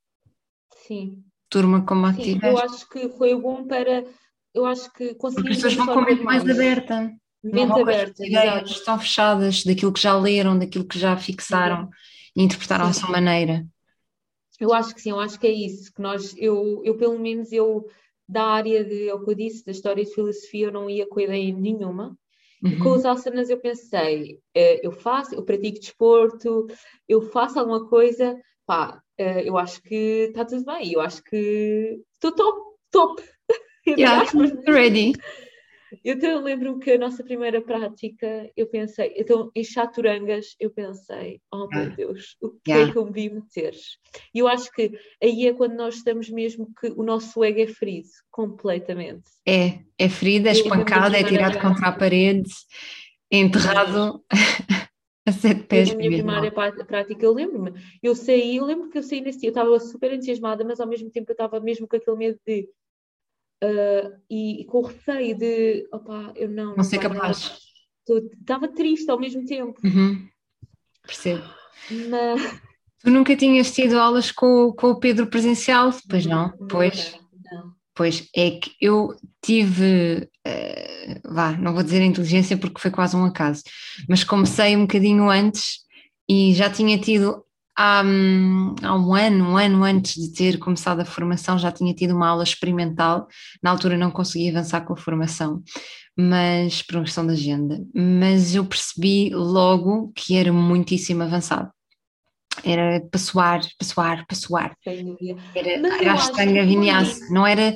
Sim. Turma como a Sim, eu acho que foi bom para. Eu acho que conseguimos. As pessoas vão com a mente mais aberta. Mente aberta, ideias estão fechadas daquilo que já leram, daquilo que já fixaram e interpretaram à sua maneira. Eu acho que sim, eu acho que é isso, que nós, eu, eu pelo menos eu da área de, é o que eu disse, da história de filosofia, eu não ia com ideia nenhuma. Uhum. E com os asanas eu pensei, eh, eu faço, eu pratico desporto, eu faço alguma coisa, pá, eh, eu acho que está tudo bem, eu acho que estou top, top. [LAUGHS] Yeah, ready. Eu lembro que a nossa primeira prática, eu pensei, então em chaturangas, eu pensei, oh meu ah. Deus, o que yeah. é que eu me vi meter? E eu acho que aí é quando nós estamos mesmo que o nosso ego é ferido, completamente. É, é ferido, é espancado, é tirado contra a parede, é enterrado. [LAUGHS] a sete pés. Na minha primeira prática, eu lembro-me, eu saí, eu lembro que eu saí nesse dia, eu estava super entusiasmada, mas ao mesmo tempo eu estava mesmo com aquele medo de Uh, e, e, com receio de opá, eu não. Não, não sei capaz. Estava triste ao mesmo tempo. Uhum. Percebo. Mas... Tu nunca tinhas tido aulas com, com o Pedro presencial? Pois não? não pois. Não. Pois é que eu tive, uh, vá, não vou dizer inteligência porque foi quase um acaso, mas comecei um bocadinho antes e já tinha tido há, há um ano, um ano antes de ter começado a formação, já tinha tido uma aula experimental. Na altura não consegui avançar com a formação, mas por uma questão de agenda. Mas eu percebi logo que era muitíssimo avançado. Era para suar, para suar, para suar. Era, era a estanga vinhaça. Não era,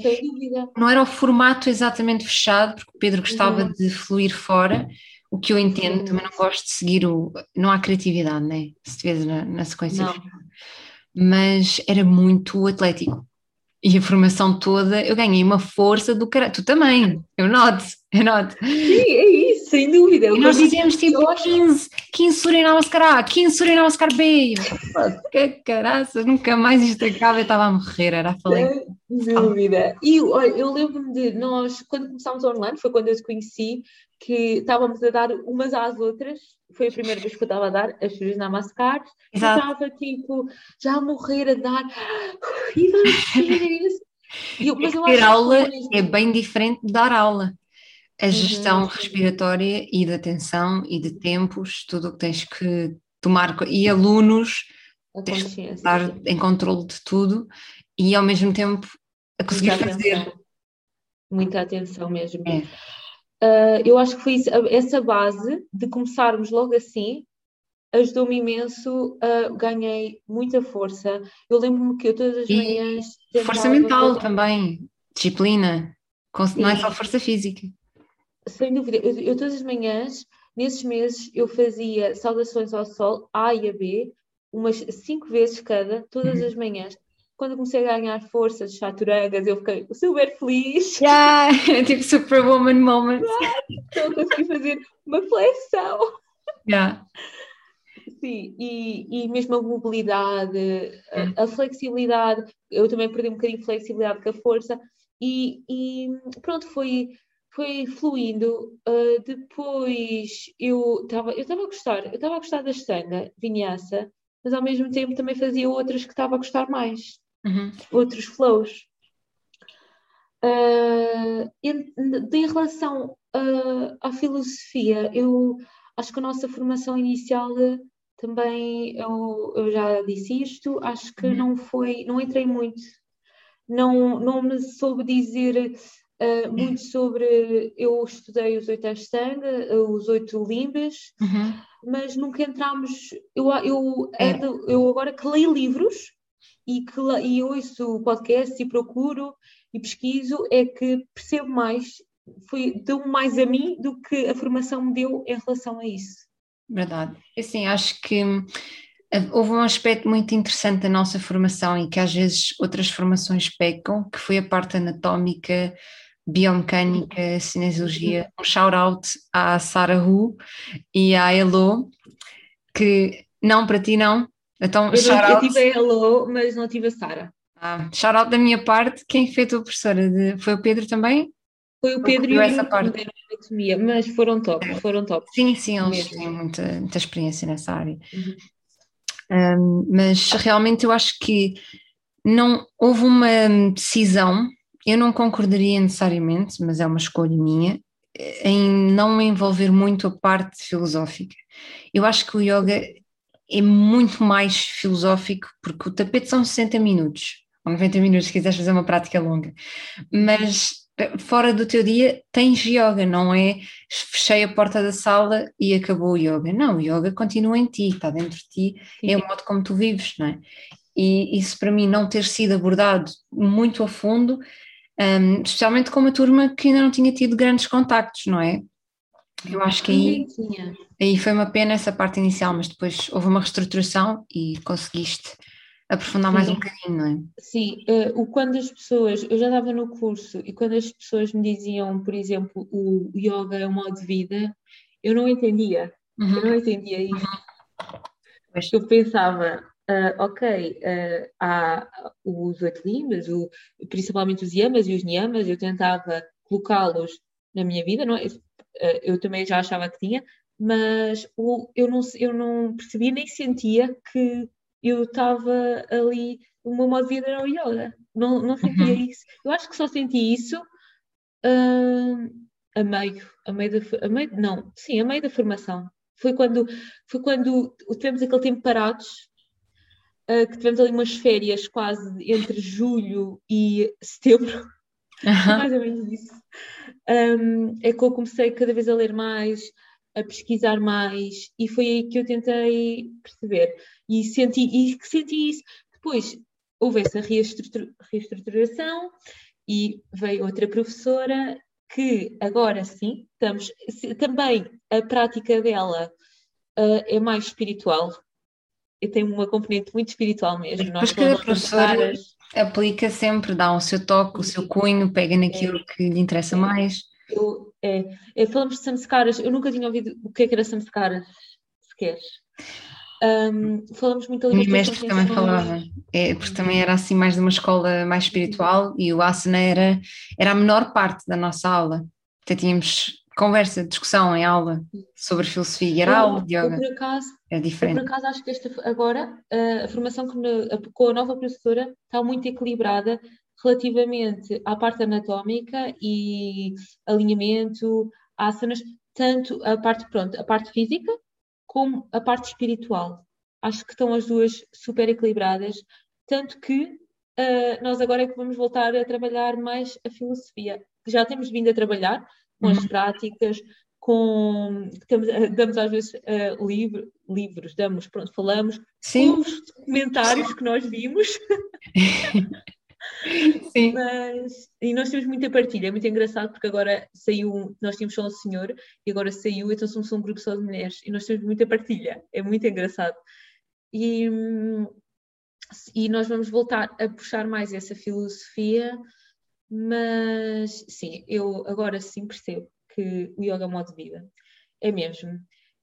não era o formato exatamente fechado, porque o Pedro gostava uhum. de fluir fora o que eu entendo, também não gosto de seguir o. Não há criatividade, né? Se te vês na, na sequência. Não. Mas era muito atlético. E a formação toda, eu ganhei uma força do caralho. Tu também, eu noto, eu noto. Sim, é isso, sem dúvida. E nós dizíamos tipo 15, 15 Surinamaskar A, 15 Surinamaskar B. Que caraças, nunca mais isto acaba, eu estava a morrer, era a falei. Sem dúvida. E olha, eu lembro-me de nós, quando começámos online, foi quando eu te conheci, que estávamos a dar umas às outras. Foi a primeira vez que eu estava a dar as filhas na Mascar. Estava tipo, já a morrer a dar. E vamos fazer isso. Eu, mas eu Ter aula é bem diferente de dar aula. A uhum. gestão uhum. respiratória e de atenção e de tempos, tudo o que tens que tomar. E alunos, tens que estar em controle de tudo e ao mesmo tempo a conseguir Muita fazer. Atenção. Muita atenção mesmo. É. Uh, eu acho que foi isso, essa base de começarmos logo assim ajudou-me imenso, uh, ganhei muita força. Eu lembro-me que eu todas as e manhãs. Força mental também, disciplina, não é só força física. Sem dúvida, eu, eu, todas as manhãs, nesses meses, eu fazia saudações ao sol, A e a B, umas cinco vezes cada, todas uhum. as manhãs quando comecei a ganhar forças chaturangas, eu fiquei super feliz. [LAUGHS] Yeah, [LAUGHS] tipo Superwoman moment. então consegui fazer uma flexão. Yeah. Sim, e, e mesmo a mobilidade, a, a, flexibilidade, eu também perdi um bocadinho de flexibilidade com a força, e, e pronto, foi, foi fluindo. Uh, depois eu estava eu a gostar, eu estava a gostar da estanga, vinhaça, mas ao mesmo tempo também fazia outras que estava a gostar mais uhum. outros flows. Uh, em, em, relação uh, à filosofia, eu acho que a nossa formação inicial também, eu, eu já disse isto, acho que uhum. não foi, não entrei muito, não, não me soube dizer uh, muito sobre, eu estudei os oito Ashtanga, os oito limbas, uhum. mas nunca entramos, eu, eu, é. eu agora que leio livros, e, que, e ouço podcast e procuro e pesquiso, é que percebo mais, foi, deu mais a mim do que a formação me deu em relação a isso. Verdade. Assim, acho que eh, houve um aspecto muito interessante da nossa formação e que às vezes outras formações pecam, que foi a parte anatómica, biomecânica, cinesiologia. Um shout-out à Sara Hu e à Elo, que não para ti não, então, eu, não, eu tive a Hello, mas não tive a Sara. Ah, shout out da minha parte, quem fez a tua professora? De, foi o Pedro também? Foi o Pedro e o essa parte. anatomia, mas foram top, foram top. Sim, sim, eles têm muita, muita experiência nessa área. Uhum. Um, mas realmente eu acho que não houve uma decisão, eu não concordaria necessariamente, mas é uma escolha minha, em não envolver muito a parte filosófica. Eu acho que o yoga é muito mais filosófico, porque o tapete são 60 minutos, ou 90 minutos, se quiseres fazer uma prática longa, mas eh, fora do teu dia tens yoga, não é fechei a porta da sala e acabou o yoga. Não, o yoga continua em ti, está dentro de ti, Sim. é o modo como tu vives, não é? E isso para mim não ter sido abordado muito a fundo, um, especialmente com uma turma que ainda não tinha tido grandes contactos, não é? Eu acho que aí, aí foi uma pena essa parte inicial, mas depois houve uma reestruturação e conseguiste aprofundar Sim. mais um bocadinho, não é? Sim, uh, o, quando as pessoas, eu já estava no curso e quando as pessoas me diziam, por exemplo, o yoga é um modo de vida, eu não entendia, uhum. eu não entendia isso. Uhum. Eu pensava, uh, ok, uh, há os oito limbas, o, principalmente os yamas e os niyamas, eu tentava colocá-los na minha vida, não é? Eh, eu também já achava que tinha, mas eu não, eu não percebia nem sentia que eu estava ali, o meu modo de vida era o yoga, não, não sentia uhum. isso. Eu acho que só senti isso uh, a meio, a meio da, a meio, não, sim, a meio da formação. Foi quando, foi quando tivemos aquele tempo parados uh, que tivemos ali umas férias quase entre julho e setembro, mais ou menos isso, um, é que eu comecei cada vez a ler mais, a pesquisar mais, e foi aí que eu tentei perceber. E senti, e senti isso. Depois houve essa reestruturação e veio outra professora que agora sim, estamos, também a prática dela uh, é mais espiritual. Eu tenho uma componente muito espiritual mesmo. Nós cada professora aplica sempre, dá o seu toque, o seu cunho, pega naquilo é. que lhe interessa é. mais. Eu, é, é, falamos de samskaras, eu nunca tinha ouvido o que é que era samskaras, sequer. Um, falamos muito ali. Os mestres também falavam, é, porque também era assim mais de uma escola mais espiritual e o asana era, era a menor parte da nossa aula. Até tínhamos conversa, discussão em aula sobre filosofia e era eu, aula de yoga. por acaso, é diferente. por acaso acho que esta, agora a formação com a nova professora está muito equilibrada relativamente à parte anatómica e alinhamento, asanas, tanto a parte, pronto, a parte física como a parte espiritual. Acho que estão as duas super equilibradas, tanto que uh, nós agora é que vamos voltar a trabalhar mais a filosofia. Já temos vindo a trabalhar com as uhum. práticas, com temos, damos às vezes uh, livro, livros, damos, pronto, falamos Sim. com os documentários que nós vimos. [LAUGHS] Sim. Mas, e nós temos muita partilha, é muito engraçado porque agora saiu, nós tínhamos só um senhor e agora saiu, então somos um grupo só de mulheres e nós temos muita partilha, é muito engraçado. E, e nós vamos voltar a puxar mais essa filosofia, mas sim, eu agora sim percebo que o yoga é um modo de vida, é mesmo.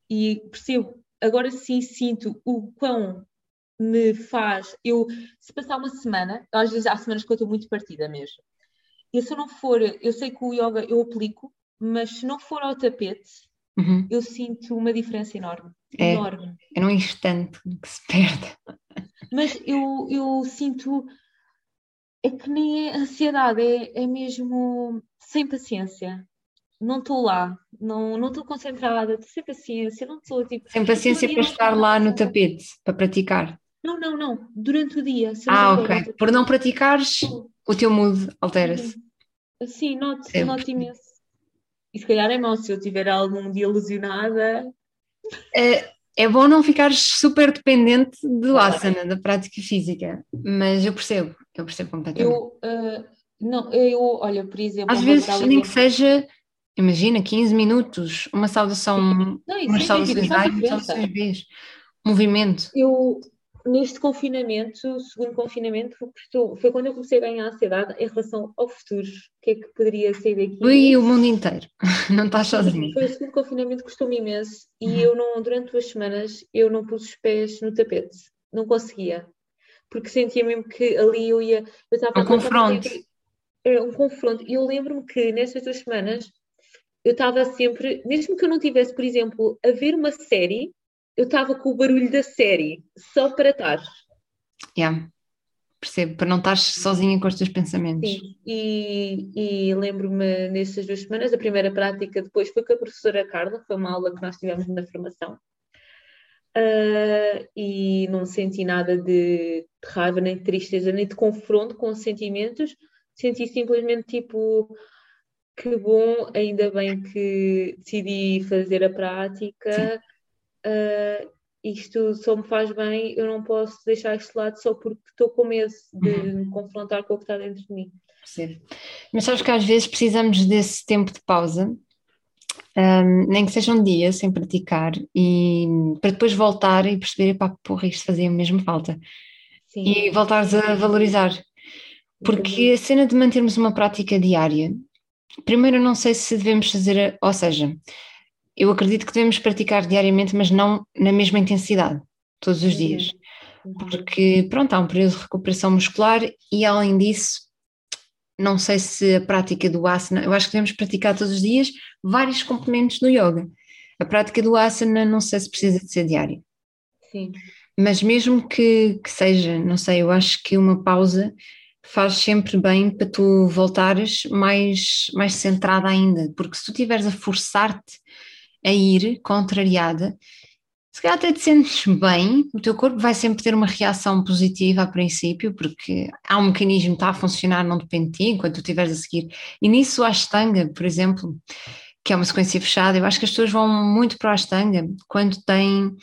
E percebo, agora sim sinto o quão me faz. Eu, se passar uma semana, às vezes há semanas que eu estou muito partida mesmo. E se eu não for, eu sei que o yoga eu aplico, mas se não for ao tapete, uhum. eu sinto uma diferença enorme. É, enorme. É num instante que se perde. Mas eu, eu sinto. É que nem é ansiedade, é, é mesmo sem paciência. Não estou lá, não estou concentrada, sem paciência, não estou tipo. Sem paciência para estar lá no tapete, para praticar. Não, não, não. Durante o dia. Ah, ok. Por não praticares, o teu mood altera-se. Sim, noto, noto imenso. E se calhar é mau se eu tiver algum dia ilusionada. É, é bom não ficares super dependente do asana, da prática física, mas eu percebo, eu percebo completamente. Eu, uh, não, eu, olha, por exemplo. Às vezes, nem que seja, imagina, 15 minutos, uma saudação, não, umas saudações umas saudações movimento. Eu, neste confinamento, segundo confinamento, foi quando eu comecei a ganhar ansiedade em relação ao futuro. O que é que poderia sair daqui? Foi o mundo inteiro, [LAUGHS] não estás sozinho. Foi o segundo confinamento que custou-me imenso e uhum. eu não, durante duas semanas, eu não pus os pés no tapete, não conseguia. Porque sentia mesmo que ali eu ia. Eu estava um confronto. É, um confronto. E eu lembro-me que nessas duas semanas eu estava sempre, mesmo que eu não tivesse, por exemplo, a ver uma série, eu estava com o barulho da série, só para estar. Yeah. Percebo, para não estar sozinha com os teus pensamentos. Sim, e, e lembro-me nessas duas semanas, a primeira prática depois foi com a professora Carla, foi uma aula que nós tivemos na formação, uh, e não senti nada de, de raiva, nem de tristeza, nem de confronto com os sentimentos, senti simplesmente tipo, que bom, ainda bem que decidi fazer a prática. Uh, isto só me faz bem, eu não posso deixar isto de lado só porque estou com medo de uhum. me confrontar com o que está dentro de mim. Sim. Mas sabes que às vezes precisamos desse tempo de pausa, um, nem que seja um dia sem praticar, e para depois voltar e perceber, pá, porra, isto fazia mesmo falta. Sim. E voltares a valorizar. Porque a cena de mantermos uma prática diária, primeiro não sei se devemos fazer, ou seja, eu acredito que devemos praticar diariamente, mas não na mesma intensidade, todos os dias. Uhum. Porque, pronto, há um período de recuperação muscular e, além disso, não sei se a prática do asana, eu acho que devemos praticar todos os dias vários componentes do yoga. A prática do asana não sei se precisa de ser diária. Sim. Mas mesmo que, que seja, não sei, eu acho que uma pausa faz sempre bem para tu voltares mais, mais centrada ainda, porque se tu estiveres a forçar-te a ir contrariada, se calhar até te sentes bem, o teu corpo vai sempre ter uma reação positiva a princípio, porque há um mecanismo que está a funcionar, não depende de ti, enquanto tu estiveres a seguir. E nisso a Ashtanga, por exemplo, que é uma sequência fechada, eu acho que as pessoas vão muito para a Ashtanga quando têm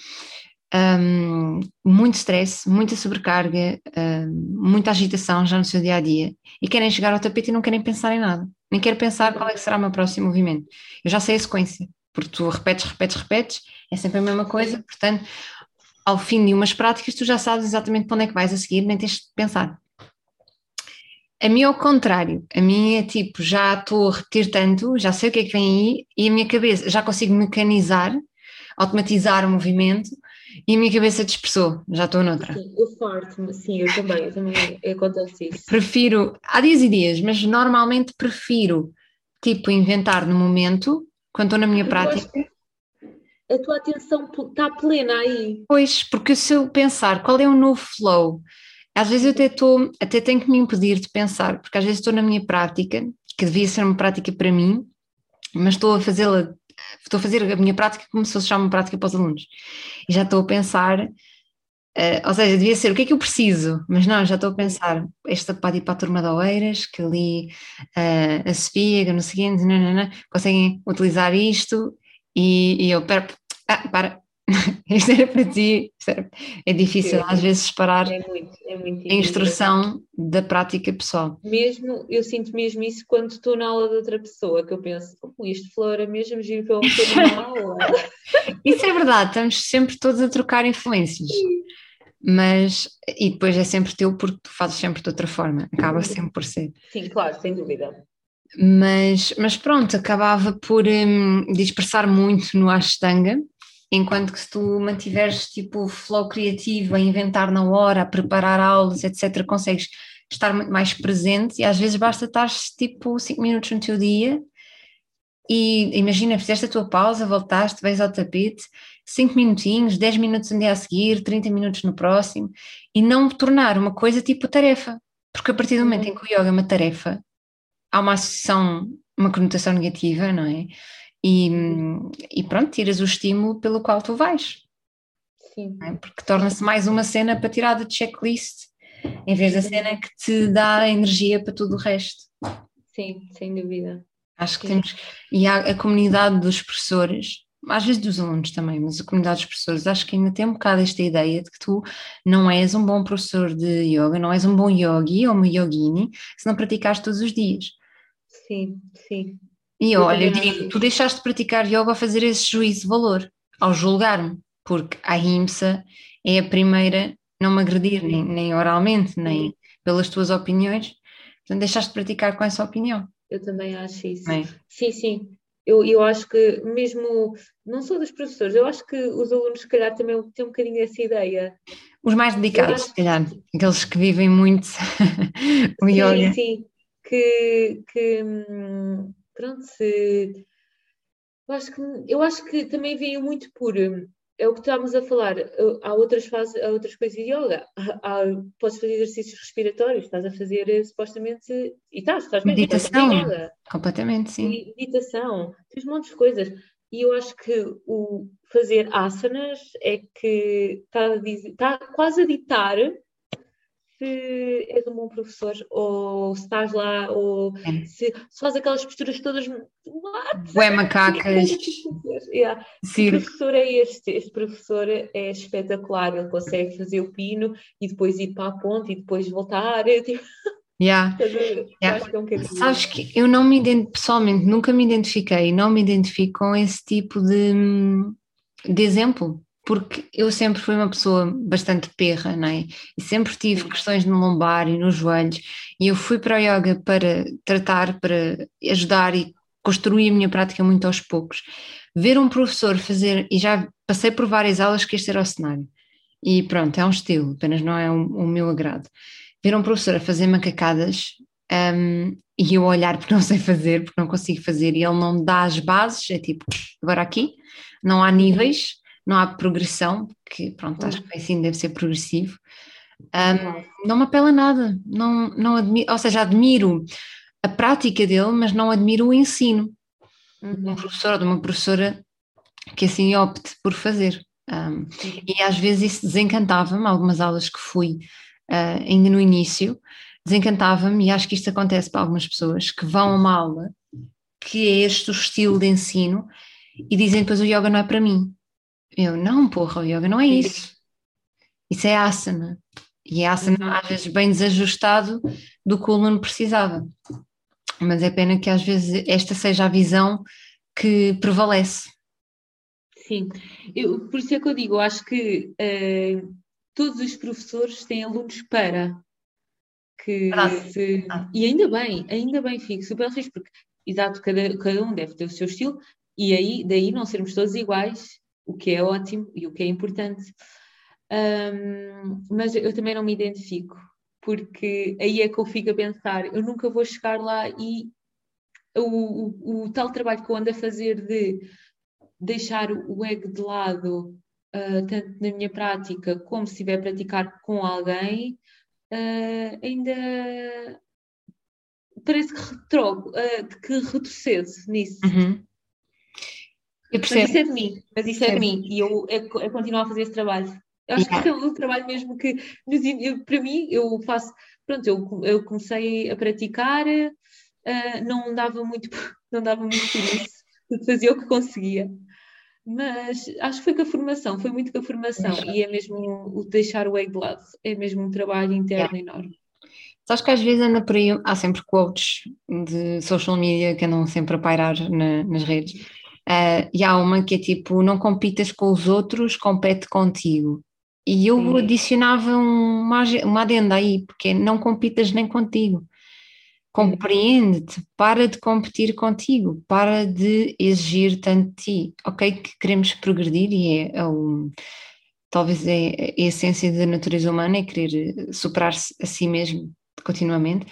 um, muito stress, muita sobrecarga, um, muita agitação já no seu dia a dia e querem chegar ao tapete e não querem pensar em nada, nem quero pensar qual é que será o meu próximo movimento. Eu já sei a sequência, porque tu repetes, repetes, repetes, é sempre a mesma coisa, portanto, ao fim de umas práticas, tu já sabes exatamente para onde é que vais a seguir, nem tens de pensar. A mim, ao contrário, a minha é tipo, já estou a repetir tanto, já sei o que é que vem aí, e a minha cabeça já consigo mecanizar, automatizar o movimento, e a minha cabeça dispersou, já estou noutra. Sim, eu farto sim, eu também, eu também acontece isso. Prefiro, há dias e dias, mas normalmente prefiro, tipo, inventar no momento, quando estou na minha eu prática a tua atenção está plena aí. Pois, porque se eu pensar qual é o novo flow, às vezes eu até, estou, até tenho que me impedir de pensar, porque às vezes estou na minha prática, que devia ser uma prática para mim, mas estou a fazê-la, estou a fazer a minha prática como se fosse já uma prática para os alunos. E já estou a pensar, uh, ou seja, devia ser o que é que eu preciso, mas não, já estou a pensar, esta pode ir para a turma de Oeiras, que ali uh, a Sofia, no seguinte, não, não, não, conseguem utilizar isto e, e eu, pera, ah, para, [LAUGHS] isto era para ti, era, é difícil às vezes separar é muito, é muito a instrução da prática pessoal. Mesmo, eu sinto mesmo isso quando estou na aula de outra pessoa, que eu penso, oh, isto flora mesmo giro para eu meter na [LAUGHS] aula. isso é verdade, estamos sempre todos a trocar influências. Mas, e depois é sempre teu porque tu fazes sempre de outra forma, acaba sempre por ser. Sim, claro, sem dúvida. Mas, mas pronto, acabava por hum, dispersar muito no Ashtanga, enquanto que se tu mantiveres tipo flow criativo, a inventar na hora, a preparar aulas, etc., consegues estar muito mais presente e às vezes basta estar tipo 5 minutos no teu dia e imagina, fizeste a tua pausa, voltaste, vais ao tapete, 5 minutinhos, 10 minutos um dia a seguir, 30 minutos no próximo e não tornar uma coisa tipo tarefa, porque a partir do momento em que o yoga é uma tarefa, há uma associação, uma conotação negativa, não é? E, e pronto, tiras o estímulo pelo qual tu vais. Sim. É? Porque torna-se mais uma cena para tirar da checklist, em vez da cena que te dá energia para tudo o resto. Sim, sem dúvida. Acho que Sim. temos. E há a comunidade dos professores, às vezes dos alunos também, mas a comunidade dos professores, acho que ainda tem um bocado esta ideia de que tu não és um bom professor de yoga, não és um bom yogi ou uma yogini se não praticares todos os dias. Sim, sim. E olha, eu digo, tu deixaste de praticar yoga a fazer esse juízo de valor, ao julgar-me, porque a IMSA é a primeira não me agredir, nem, nem oralmente, nem pelas tuas opiniões, portanto deixaste de praticar com essa opinião. Eu também acho isso. É? Sim, sim. Eu, eu acho que mesmo, não sou dos professores, eu acho que os alunos se calhar também têm um bocadinho essa ideia. Os mais dedicados, se calhar, aqueles que vivem muito [LAUGHS] o sim, yoga. Sim, que, que hum, pronto, se, eu, acho que, eu acho que também veio muito por hum, é o que estávamos a falar, há outras fases, há outras coisas de yoga, há, há, podes fazer exercícios respiratórios, estás a fazer eh, supostamente, e estás, estás bem, meditação, estás completamente, sim. Meditação, tens um monte de coisas, e eu acho que o fazer asanas é que está, a dizer, está quase a ditar se és um bom professor ou se estás lá ou é. se, se faz aquelas posturas todas Ué, macacas [LAUGHS] yeah. que professor é este? Este professor é espetacular, ele consegue fazer o pino e depois ir para a ponte e depois voltar é, tipo... Yeah. [LAUGHS] yeah. É Sabes que eu não me identifico, pessoalmente nunca me identifiquei, não me identifico com esse tipo de, de exemplo porque eu sempre fui uma pessoa bastante perra, não é? E sempre tive questões no lombar e nos joelhos, e eu fui para o yoga para tratar, para ajudar e construir a minha prática muito aos poucos. Ver um professor fazer, e já passei por várias aulas que este era o cenário, e pronto, é um estilo, apenas não é o, o meu agrado. Ver um professor a fazer macacadas um, e eu olhar porque [LAUGHS] não sei fazer, porque não consigo fazer, e ele não dá as bases, é tipo, agora aqui, não há níveis não há progressão, que pronto, acho que assim deve ser progressivo. Um, não me apela nada, não, não admiro, ou seja, admiro a prática dele, mas não admiro o ensino uhum. de um professor ou de uma professora que assim opte por fazer. Um, e às vezes isso desencantava-me, algumas aulas que fui uh, ainda no início, desencantava-me, e acho que isto acontece para algumas pessoas que vão a uma aula que é este o estilo de ensino e dizem depois o yoga não é para mim. Eu, não, porra, o yoga não é isso. Isso é asana. E a asana, às vezes, bem desajustado do que o aluno precisava. Mas é pena que às vezes esta seja a visão que prevalece. Sim, eu, por isso é que eu digo, eu acho que uh, todos os professores têm alunos para que se, e ainda bem, ainda bem fico super feliz, porque exato, cada, cada um deve ter o seu estilo, e aí daí não sermos todos iguais, o que é ótimo e o que é importante. Um, mas eu também não me identifico, porque aí é que eu fico a pensar, eu nunca vou chegar lá e o, o, o tal trabalho que eu ando a fazer de deixar o ego de lado, uh, tanto na minha prática como se estiver a praticar com alguém, uh, ainda parece que retrogo, uh, que retrocedo nisso. Uhum. Mas isso é de mim, mas isso é de mim, e eu, eu, eu continuo a fazer esse trabalho. Eu acho yeah. que é um trabalho mesmo que, para mim, eu faço. Pronto, eu, eu comecei a praticar, uh, não dava muito, [LAUGHS] não dava muito por isso, fazia o que conseguia. Mas acho que foi com a formação, foi muito com a formação, e é mesmo o deixar o ego de lado, é mesmo um trabalho interno yeah. enorme. Acho que às vezes anda por aí, há sempre quotes de social media que andam sempre a pairar na, nas redes. Uh, e há uma que é tipo: não compitas com os outros, compete contigo. E eu Sim. adicionava uma, uma adenda aí, porque é não compitas nem contigo. Compreende-te, para de competir contigo, para de exigir tanto de ti. Ok, que queremos progredir e é, é o, talvez é a essência da natureza humana, é querer superar-se a si mesmo continuamente,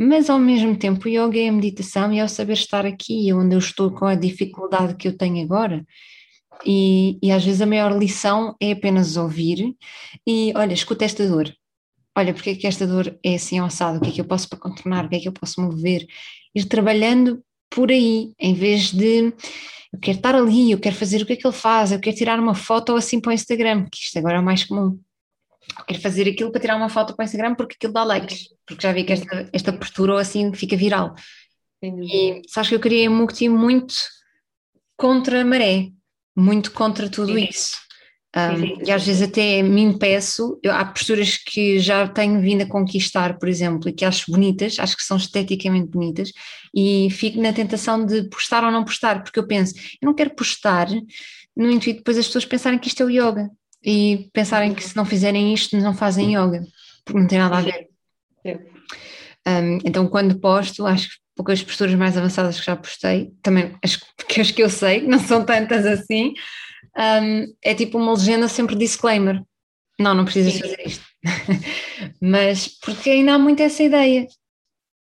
mas ao mesmo tempo o yoga é a meditação e é o saber estar aqui, onde eu estou com a dificuldade que eu tenho agora. E, e às vezes a maior lição é apenas ouvir e, olha, escuta esta dor. Olha, porque é que esta dor é assim alçada? O que é que eu posso para contornar? O que é que eu posso mover? Ir trabalhando por aí, em vez de eu quero estar ali, eu quero fazer o que é que ele faz, eu quero tirar uma foto assim para o Instagram, que isto agora é o mais comum. Quero fazer aquilo para tirar uma foto para o Instagram porque aquilo dá likes, porque já vi que esta, esta postura assim fica viral. E sabes que eu queria Mukti muito contra a maré, muito contra tudo sim. isso. Um, sim, sim, e às vezes até me impeço, eu, há posturas que já tenho vindo a conquistar, por exemplo, e que acho bonitas, acho que são esteticamente bonitas, e fico na tentação de postar ou não postar, porque eu penso, eu não quero postar no intuito depois as pessoas pensarem que isto é o yoga e pensarem que se não fizerem isto não fazem yoga, porque não tem nada a ver. Um, então quando posto, acho que poucas posturas mais avançadas que já postei, também as, as que eu sei, não são tantas assim, um, é tipo uma legenda sempre disclaimer. Não, não precisas Sim. fazer isto. [LAUGHS] Mas porque ainda há muito essa ideia.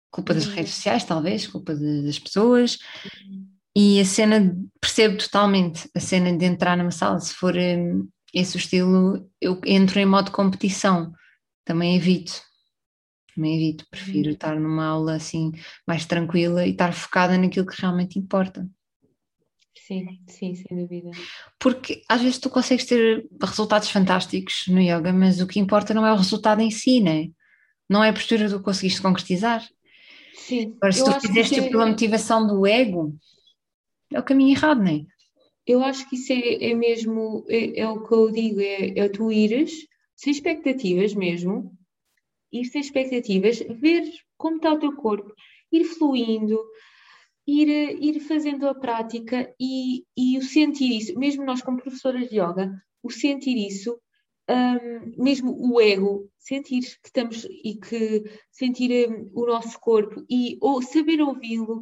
Culpa das redes sociais, talvez, culpa de, das pessoas. E a cena, percebo totalmente a cena de entrar numa sala, se for um, esse estilo, eu entro em modo competição, também evito também evito, prefiro uhum. estar numa aula assim mais tranquila e estar focada naquilo que realmente importa. Sim, sim, sem dúvida. Porque às vezes tu consegues ter resultados fantásticos no yoga, mas o que importa não é o resultado em si, né? não é a postura que tu conseguiste concretizar. Sim. Agora, se tu fizeste é... pela motivação do ego, é o caminho errado, não é? Eu acho que isso é, é mesmo, é, é, o que eu digo, é, é tu ires sem expectativas mesmo, ir sem expectativas, ver como está o teu corpo, ir fluindo, ir, ir fazendo a prática e, e o sentir isso, mesmo nós como professoras de yoga, o sentir isso, um, mesmo o ego, sentir que estamos e que sentir um, o nosso corpo e ou saber ouvi-lo,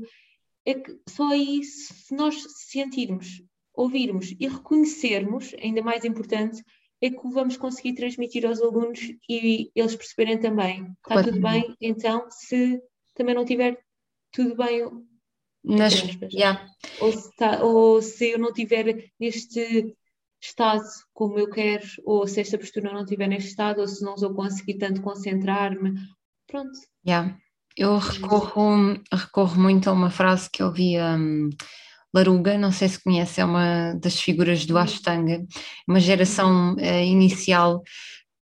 é que só aí se nós sentirmos, ouvirmos e reconhecermos, ainda mais importante, é que vamos conseguir transmitir aos alunos e eles perceberem também. Está tudo bem, então, se também não tiver tudo bem, Nas, yeah. ou, se tá, ou se eu não tiver neste estado como eu quero, ou se esta postura não estiver neste estado, ou se não vou conseguir tanto concentrar-me, pronto. Yeah. Eu recorro, recorro muito a uma frase que eu vi um, Laruga, não sei se conhece, é uma das figuras do Ashtanga, uma geração uh, inicial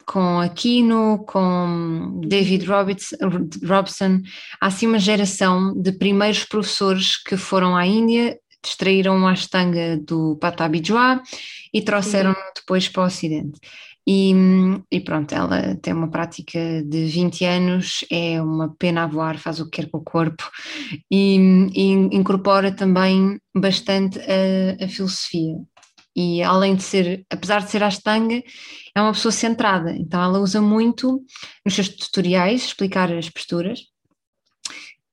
com Aquino, com David Robson, há assim uma geração de primeiros professores que foram à Índia, extraíram o Ashtanga do Patabi e trouxeram depois para o Ocidente. E, e, pronto, ela tem uma prática de 20 anos, é uma pena a voar, faz o que quer com o corpo e, e incorpora também bastante a, a, filosofia. E além de ser, apesar de ser Ashtanga, é uma pessoa centrada, então ela usa muito nos seus tutoriais explicar as posturas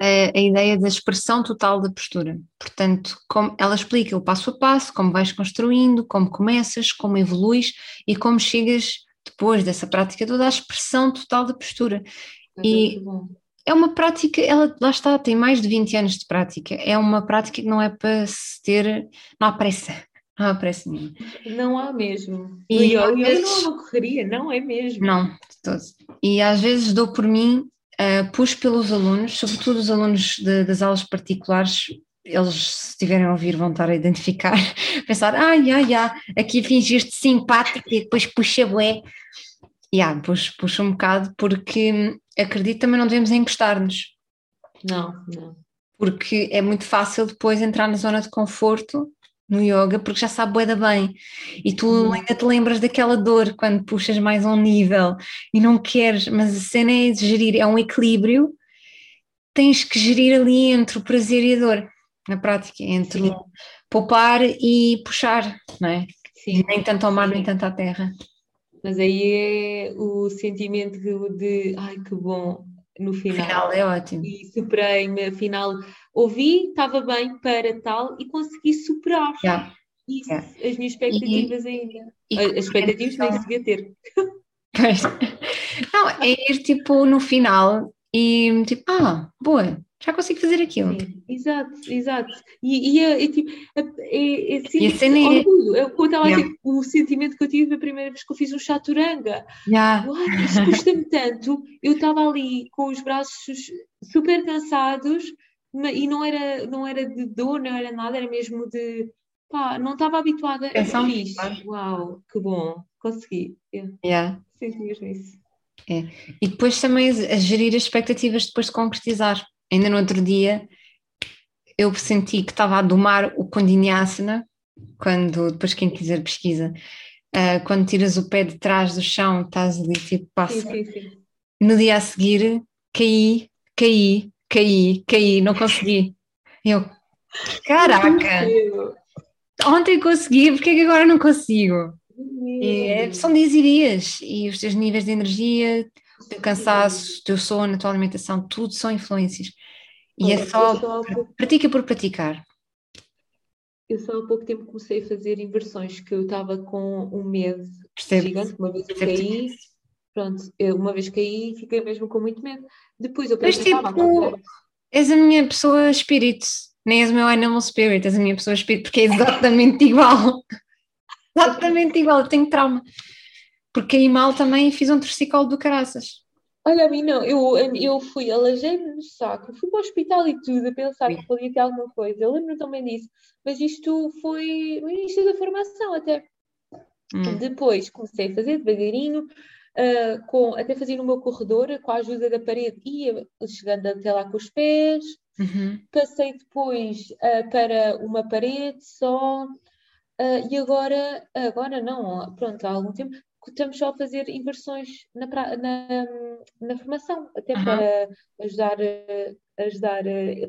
a, a ideia da expressão total da postura. Portanto, como, ela explica o passo a passo, como vais construindo, como começas, como evoluís e como chegas depois dessa prática toda à expressão total da postura. É e é uma prática, ela lá está, tem mais de 20 anos de prática, é uma prática que não é para se ter, não há pressa. [LAUGHS] Não há pressa nenhuma. Não há mesmo. E, eu, vezes, não há uma correria, não é mesmo. Não, de todos. E às vezes dou por mim uh, pus pelos alunos, sobretudo os alunos de, das aulas particulares, eles, se estiverem a ouvir, vão estar a identificar, [LAUGHS] pensar, ai, ai, ai, aqui fingiste simpático e depois puxa bué. E yeah, puxa, puxa um bocado, porque acredito também não devemos encostar-nos. Não, não. Porque é muito fácil depois entrar na zona de conforto no yoga porque já sabe bué bem e tu uhum. ainda te lembras daquela dor quando puxas mais um nível e não queres, mas a cena é de gerir, é um equilíbrio tens que gerir ali entre o prazer e a dor na prática, entre Sim. poupar e puxar, não é? Sim. Nem tanto ao mar, Sim. nem tanto à terra. Mas aí é o sentimento de ai que bom no final. final é ótimo. E superei-me, afinal ouvi, estava bem para tal e consegui superar. Yeah. Isso, yeah. as minhas expectativas e, ainda. E, as expectativas nem se devia ter. Pois. Não, é ir tipo no final e tipo, ah, boa, já consigo fazer aquilo. Sim, exato, exato. E, e, é, é tipo, é, é, é orgulho. É, eu yeah. o sentimento que eu tive a primeira vez que eu fiz um chaturanga. Yeah. Isso custa-me tanto. Eu estava ali com os braços super cansados e não era, não era de dor, não era nada, era mesmo de pá, não estava habituada a fiz. Uau, que bom, consegui. Yeah. Yeah. Senti mesmo isso. É. E depois também a gerir as expectativas depois de concretizar. Ainda no outro dia eu senti que estava a domar o Kundinhyasana, quando, depois quem quiser pesquisa, uh, quando tiras o pé de trás do chão, estás ali tipo passa. Sim, sim, sim. No dia a seguir caí, caí, caí, caí, não consegui. Eu, caraca, ontem consegui, porque é que agora não consigo? É, são dias e dias, e os teus níveis de energia, o teu cansaço, o teu sono, a tua alimentação, tudo são influências. E é só, pratica por praticar. Eu só há pouco tempo comecei a fazer inversões, que eu estava com um medo Percebo. gigante, uma vez eu caí, pronto, uma vez caí fiquei mesmo com muito medo. Depois eu pensei, Mas tipo, és a minha pessoa espírito, nem és o meu animal spirit, és a minha pessoa espírito, porque é exatamente [LAUGHS] igual. exatamente igual, eu tenho trauma. Porque aí mal também fiz um torcicolo do caraças. Olha, a mim não, eu, eu fui, alajei-me no saco, fui para o hospital e tudo, a pensar Sim. que podia ter alguma coisa, eu lembro também disso, mas isto foi no início da formação até. Hum. Depois comecei a fazer devagarinho, uh, com, até fazia no meu corredor, com a ajuda da parede, ia chegando até lá com os pés. Uhum. Passei depois uh, para uma parede só. Uh, e agora, agora não, pronto, há algum tempo, estamos só a fazer inversões na, na, na formação, até uhum. para ajudar, ajudar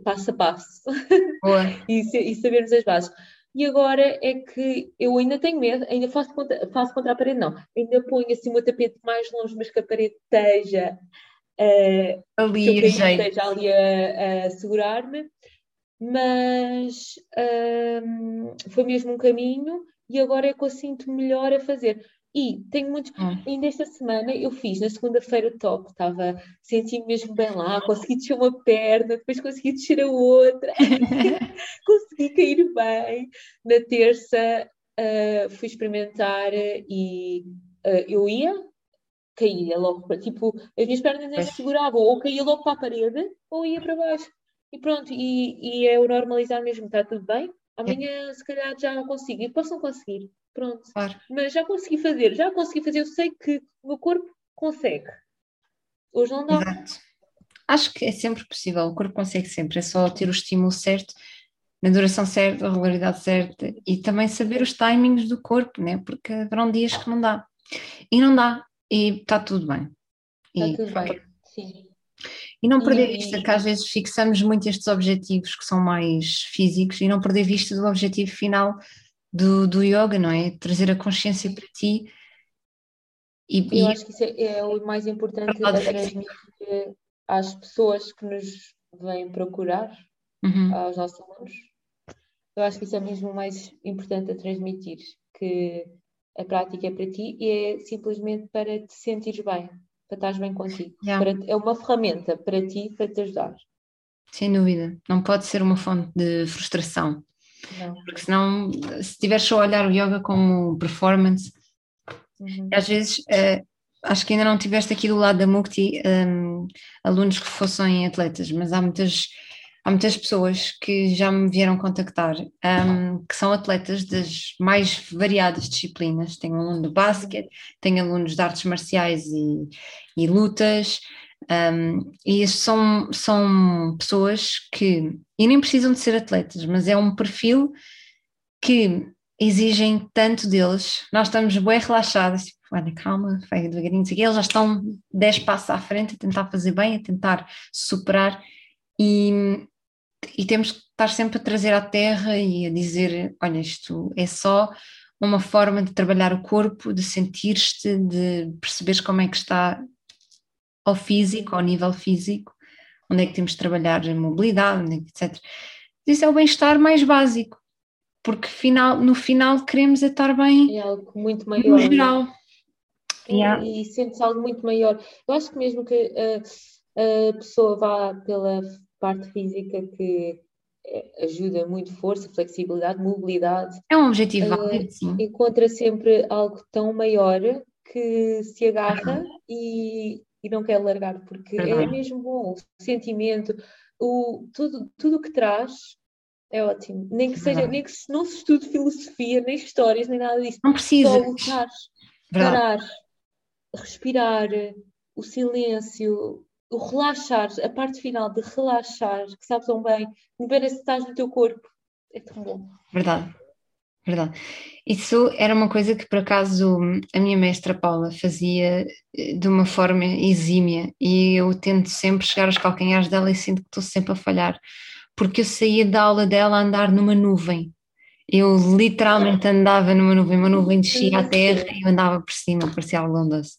passo a passo [LAUGHS] e, e sabermos as bases. E agora é que eu ainda tenho medo, ainda faço contra, faço contra a parede, não. Ainda ponho assim o tapete mais longe, mas que a parede esteja uh, ali, que esteja ali a, a segurar-me. Mas um, foi mesmo um caminho e agora é que eu sinto melhor a fazer. E tenho muitos. Hum. Ainda esta semana eu fiz, na segunda-feira, top. Estava sentindo mesmo bem lá, consegui descer uma perna, depois consegui descer a outra, [LAUGHS] consegui cair bem. Na terça uh, fui experimentar e uh, eu ia, caía logo para. Tipo, as minhas pernas nem se seguravam, ou caía logo para a parede, ou ia para baixo. E pronto, e, e é o normalizar mesmo, está tudo bem, Amanhã, se calhar, já não consigo. E posso não conseguir. Pronto. Claro. Mas já consegui fazer, já consegui fazer. Eu sei que o meu corpo consegue. Hoje não dá. Exato. Acho que é sempre possível, o corpo consegue sempre, é só ter o estímulo certo, na duração certa, a regularidade certa e também saber os timings do corpo, né? porque haverão dias que não dá. E não dá, e está tudo bem. Está e, tudo bem, sim. E não perder e... vista que às vezes fixamos muito estes objetivos que são mais físicos e não perder vista do objetivo final do, do yoga, não é? Trazer a consciência para ti. E, Eu e... acho que isso é, é o mais importante a transmitir às pessoas que nos vêm procurar, uhum. aos nossos alunos. Eu acho que isso é mesmo o mais importante a transmitir, que a prática é para ti e é simplesmente para te sentires bem, para estares bem contigo. Yeah. Para, é uma ferramenta para ti, para te ajudar. Sem dúvida. Não pode ser uma fonte de frustração. Não. Porque senão, se estiveres só a olhar o yoga como performance, uhum. às vezes uh, acho que ainda não tiveste aqui do lado da Mukti um, alunos que fossem atletas, mas há muitas há muitas pessoas que já me vieram contactar um, que são atletas das mais variadas disciplinas. Tenho aluno de basquete, tenho alunos de artes marciais e, e lutas, um, e são, são pessoas que, e nem precisam de ser atletas, mas é um perfil que exigem tanto deles. Nós estamos bem relaxados, tipo, olha, calma, vai devagarinho, eles já estão 10 passos à frente a tentar fazer bem, a tentar superar, e e temos que estar sempre a trazer à terra e a dizer: olha, isto é só uma forma de trabalhar o corpo, de sentir-te, de perceberes como é que está ao físico, ao nível físico, onde é que temos de trabalhar a mobilidade, é etc. Isso é o bem-estar mais básico, porque final, no final queremos é estar bem é algo muito maior, no geral. E, yeah. e sentes algo muito maior. Eu acho que mesmo que a, a pessoa vá pela parte física que é, ajuda muito força, flexibilidade, mobilidade. É um objetivo uh, válido, sim. Encontra sempre algo tão maior que se agarra e, e não quer largar, porque é mesmo bom. O sentimento, o, tudo, tudo que traz é ótimo. Nem que seja, nem que não se estude filosofia, nem histórias, nem nada disso. Não precisa. Só lutar, parar, respirar, o silêncio, o relaxar, a parte final de relaxar, que sabes tão bem, ver se estás no teu corpo, é tão bom. Verdade, verdade. Isso era uma coisa que por acaso a minha mestra Paula fazia eh, de uma forma exímia e eu tento sempre chegar aos calcanhares dela e sinto que estou sempre a falhar, porque eu saía da aula dela a andar numa nuvem. Eu literalmente andava numa nuvem, uma nuvem descia à terra e eu andava por cima, parecia algodão doce.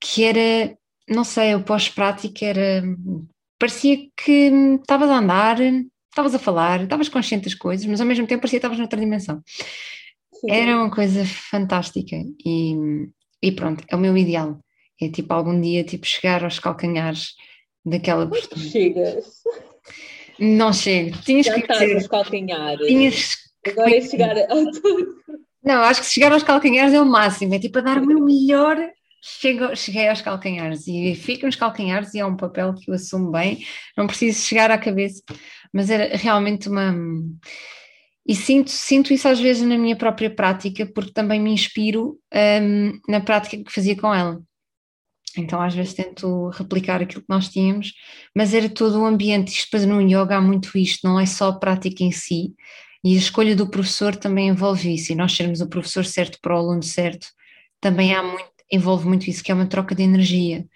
Que era não sei, o pós-prática era. parecia que estavas a andar, estavas a falar, estavas consciente das coisas, mas ao mesmo tempo parecia que estavas noutra dimensão. Sim. Era uma coisa fantástica e, e pronto, é o meu ideal. É tipo algum dia tipo, chegar aos calcanhares daquela pessoa. chegas? Não chego. Tinhas Já que estás aos calcanhares. Tinhas Agora é chegar ao [LAUGHS] Não, acho que chegar aos calcanhares é o máximo, é tipo a dar o meu melhor Chego, cheguei aos calcanhares e fico nos calcanhares e é um papel que eu assumo bem, não preciso chegar à cabeça, mas era realmente uma. E sinto, sinto isso às vezes na minha própria prática, porque também me inspiro um, na prática que fazia com ela. Então às vezes tento replicar aquilo que nós tínhamos, mas era todo o ambiente. Isto depois no yoga há muito isto, não é só a prática em si, e a escolha do professor também envolve isso, e nós sermos o professor certo para o aluno certo, também há muito envolve muito isso, que é uma troca de energia,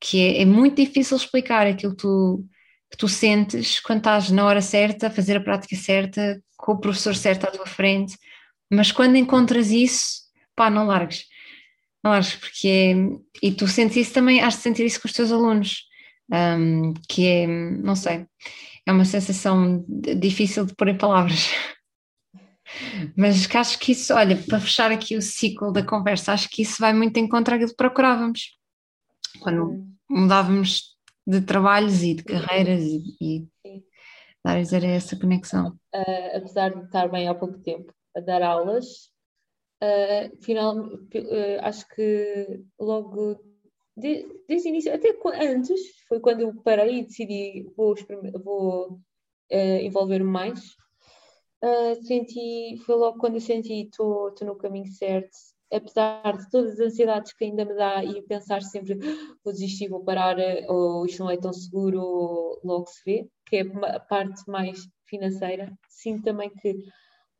que é, é muito difícil explicar aquilo que tu, que tu sentes quando estás na hora certa, a fazer a prática certa, com o professor certo à tua frente, mas quando encontras isso, pá, não largues. Não largues, porque é, e tu sentes isso também, has de sentir isso com os teus alunos, um, que é, não sei, é uma sensação difícil de pôr em palavras. [LAUGHS] Mas acho que isso, olha, para fechar aqui o ciclo da conversa, acho que isso vai muito em contra aquilo que procurávamos. Quando mudávamos de trabalhos e de carreiras e, e dar era essa conexão. Uh, apesar de estar bem há pouco tempo a dar aulas, uh, final, uh, acho que logo de, desde o início, até antes, foi quando eu parei e decidi vou, vou envolver-me mais uh, senti, foi logo quando eu senti estou no caminho certo, apesar de todas as ansiedades que ainda me dá e pensar sempre vou desistir, vou parar, ou isto não é tão seguro, ou logo se vê, que é a parte mais financeira, sinto também que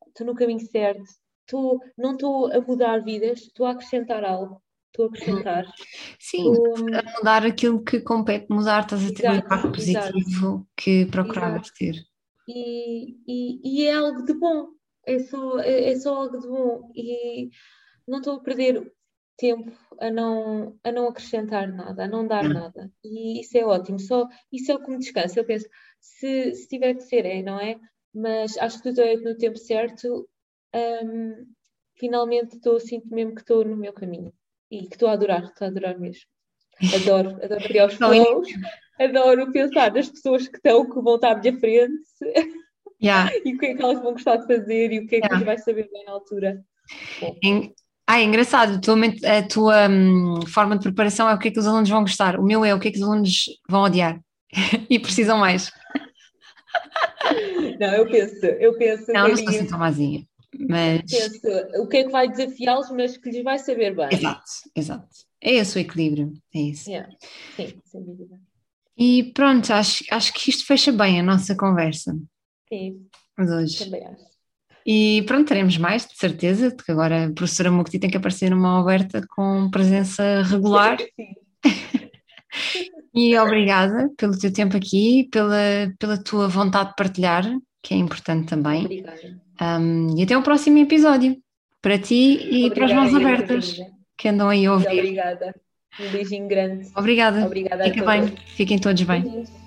estou no caminho certo, tô, não estou a mudar vidas, estou a acrescentar algo, estou a acrescentar. [LAUGHS] Sim, a mudar aquilo que compete mudar, estás a ter um impacto positivo exato. que procuravas ter. E, e, e, é algo de bom, é só, é, é só algo de bom. E não estou a perder tempo a não, a não acrescentar nada, a não dar hum. nada. E isso é ótimo, só isso é o que me descansa. Eu penso, se, se tiver que ser, é, não é? Mas acho que estou no tempo certo. Um, finalmente estou, sinto mesmo que estou no meu caminho e que estou a adorar, estou a adorar mesmo. Adoro, adoro criar os flows, adoro pensar nas pessoas que estão, que vão estar à minha frente yeah. [LAUGHS] e o que é que elas vão gostar de fazer e o que é que yeah. vai saber bem na altura. Bom. Ah, é engraçado, a tua, a tua hum, forma de preparação é o que é que os alunos vão gostar, o meu é o que é que os alunos vão odiar [LAUGHS] e precisam mais. Não, eu penso, eu penso. Não, não estou assim tão mazinha, mas. Penso, o que é que vai desafiá-los, mas que lhes vai saber bem. Exato, exato. É esse o equilíbrio, é isso. Yeah. Sim, sem dúvida. E pronto, acho, acho que isto fecha bem a nossa conversa. Sim. De hoje. Também acho. E pronto, teremos mais, de certeza, porque agora a professora Mukti tem que aparecer numa oferta com presença regular. [LAUGHS] [LAUGHS] e obrigada pelo teu tempo aqui, pela, pela tua vontade de partilhar, que é importante também. Obrigada. Um, e até o próximo episódio, para ti e obrigada, para as mãos abertas que andam aí a ouvir. Obrigada. Um beijinho grande. Obrigada. Obrigada Fica bem. Fiquem todos bem. Beijinhos.